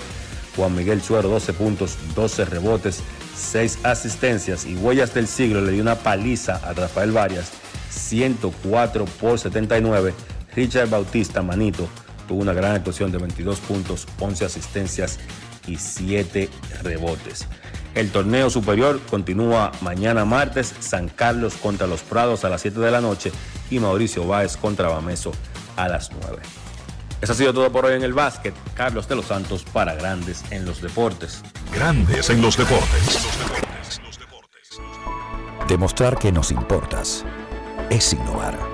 Speaker 31: Juan Miguel Suero 12 puntos, 12 rebotes, 6 asistencias y Huellas del Siglo le dio una paliza a Rafael Varias 104 por 79. Richard Bautista Manito tuvo una gran actuación de 22 puntos, 11 asistencias y 7 rebotes. El torneo superior continúa mañana martes, San Carlos contra los Prados a las 7 de la noche y Mauricio Báez contra Bameso a las 9. Eso ha sido todo por hoy en el básquet. Carlos de los Santos para Grandes en los Deportes.
Speaker 1: Grandes en los Deportes.
Speaker 32: Demostrar que nos importas es innovar.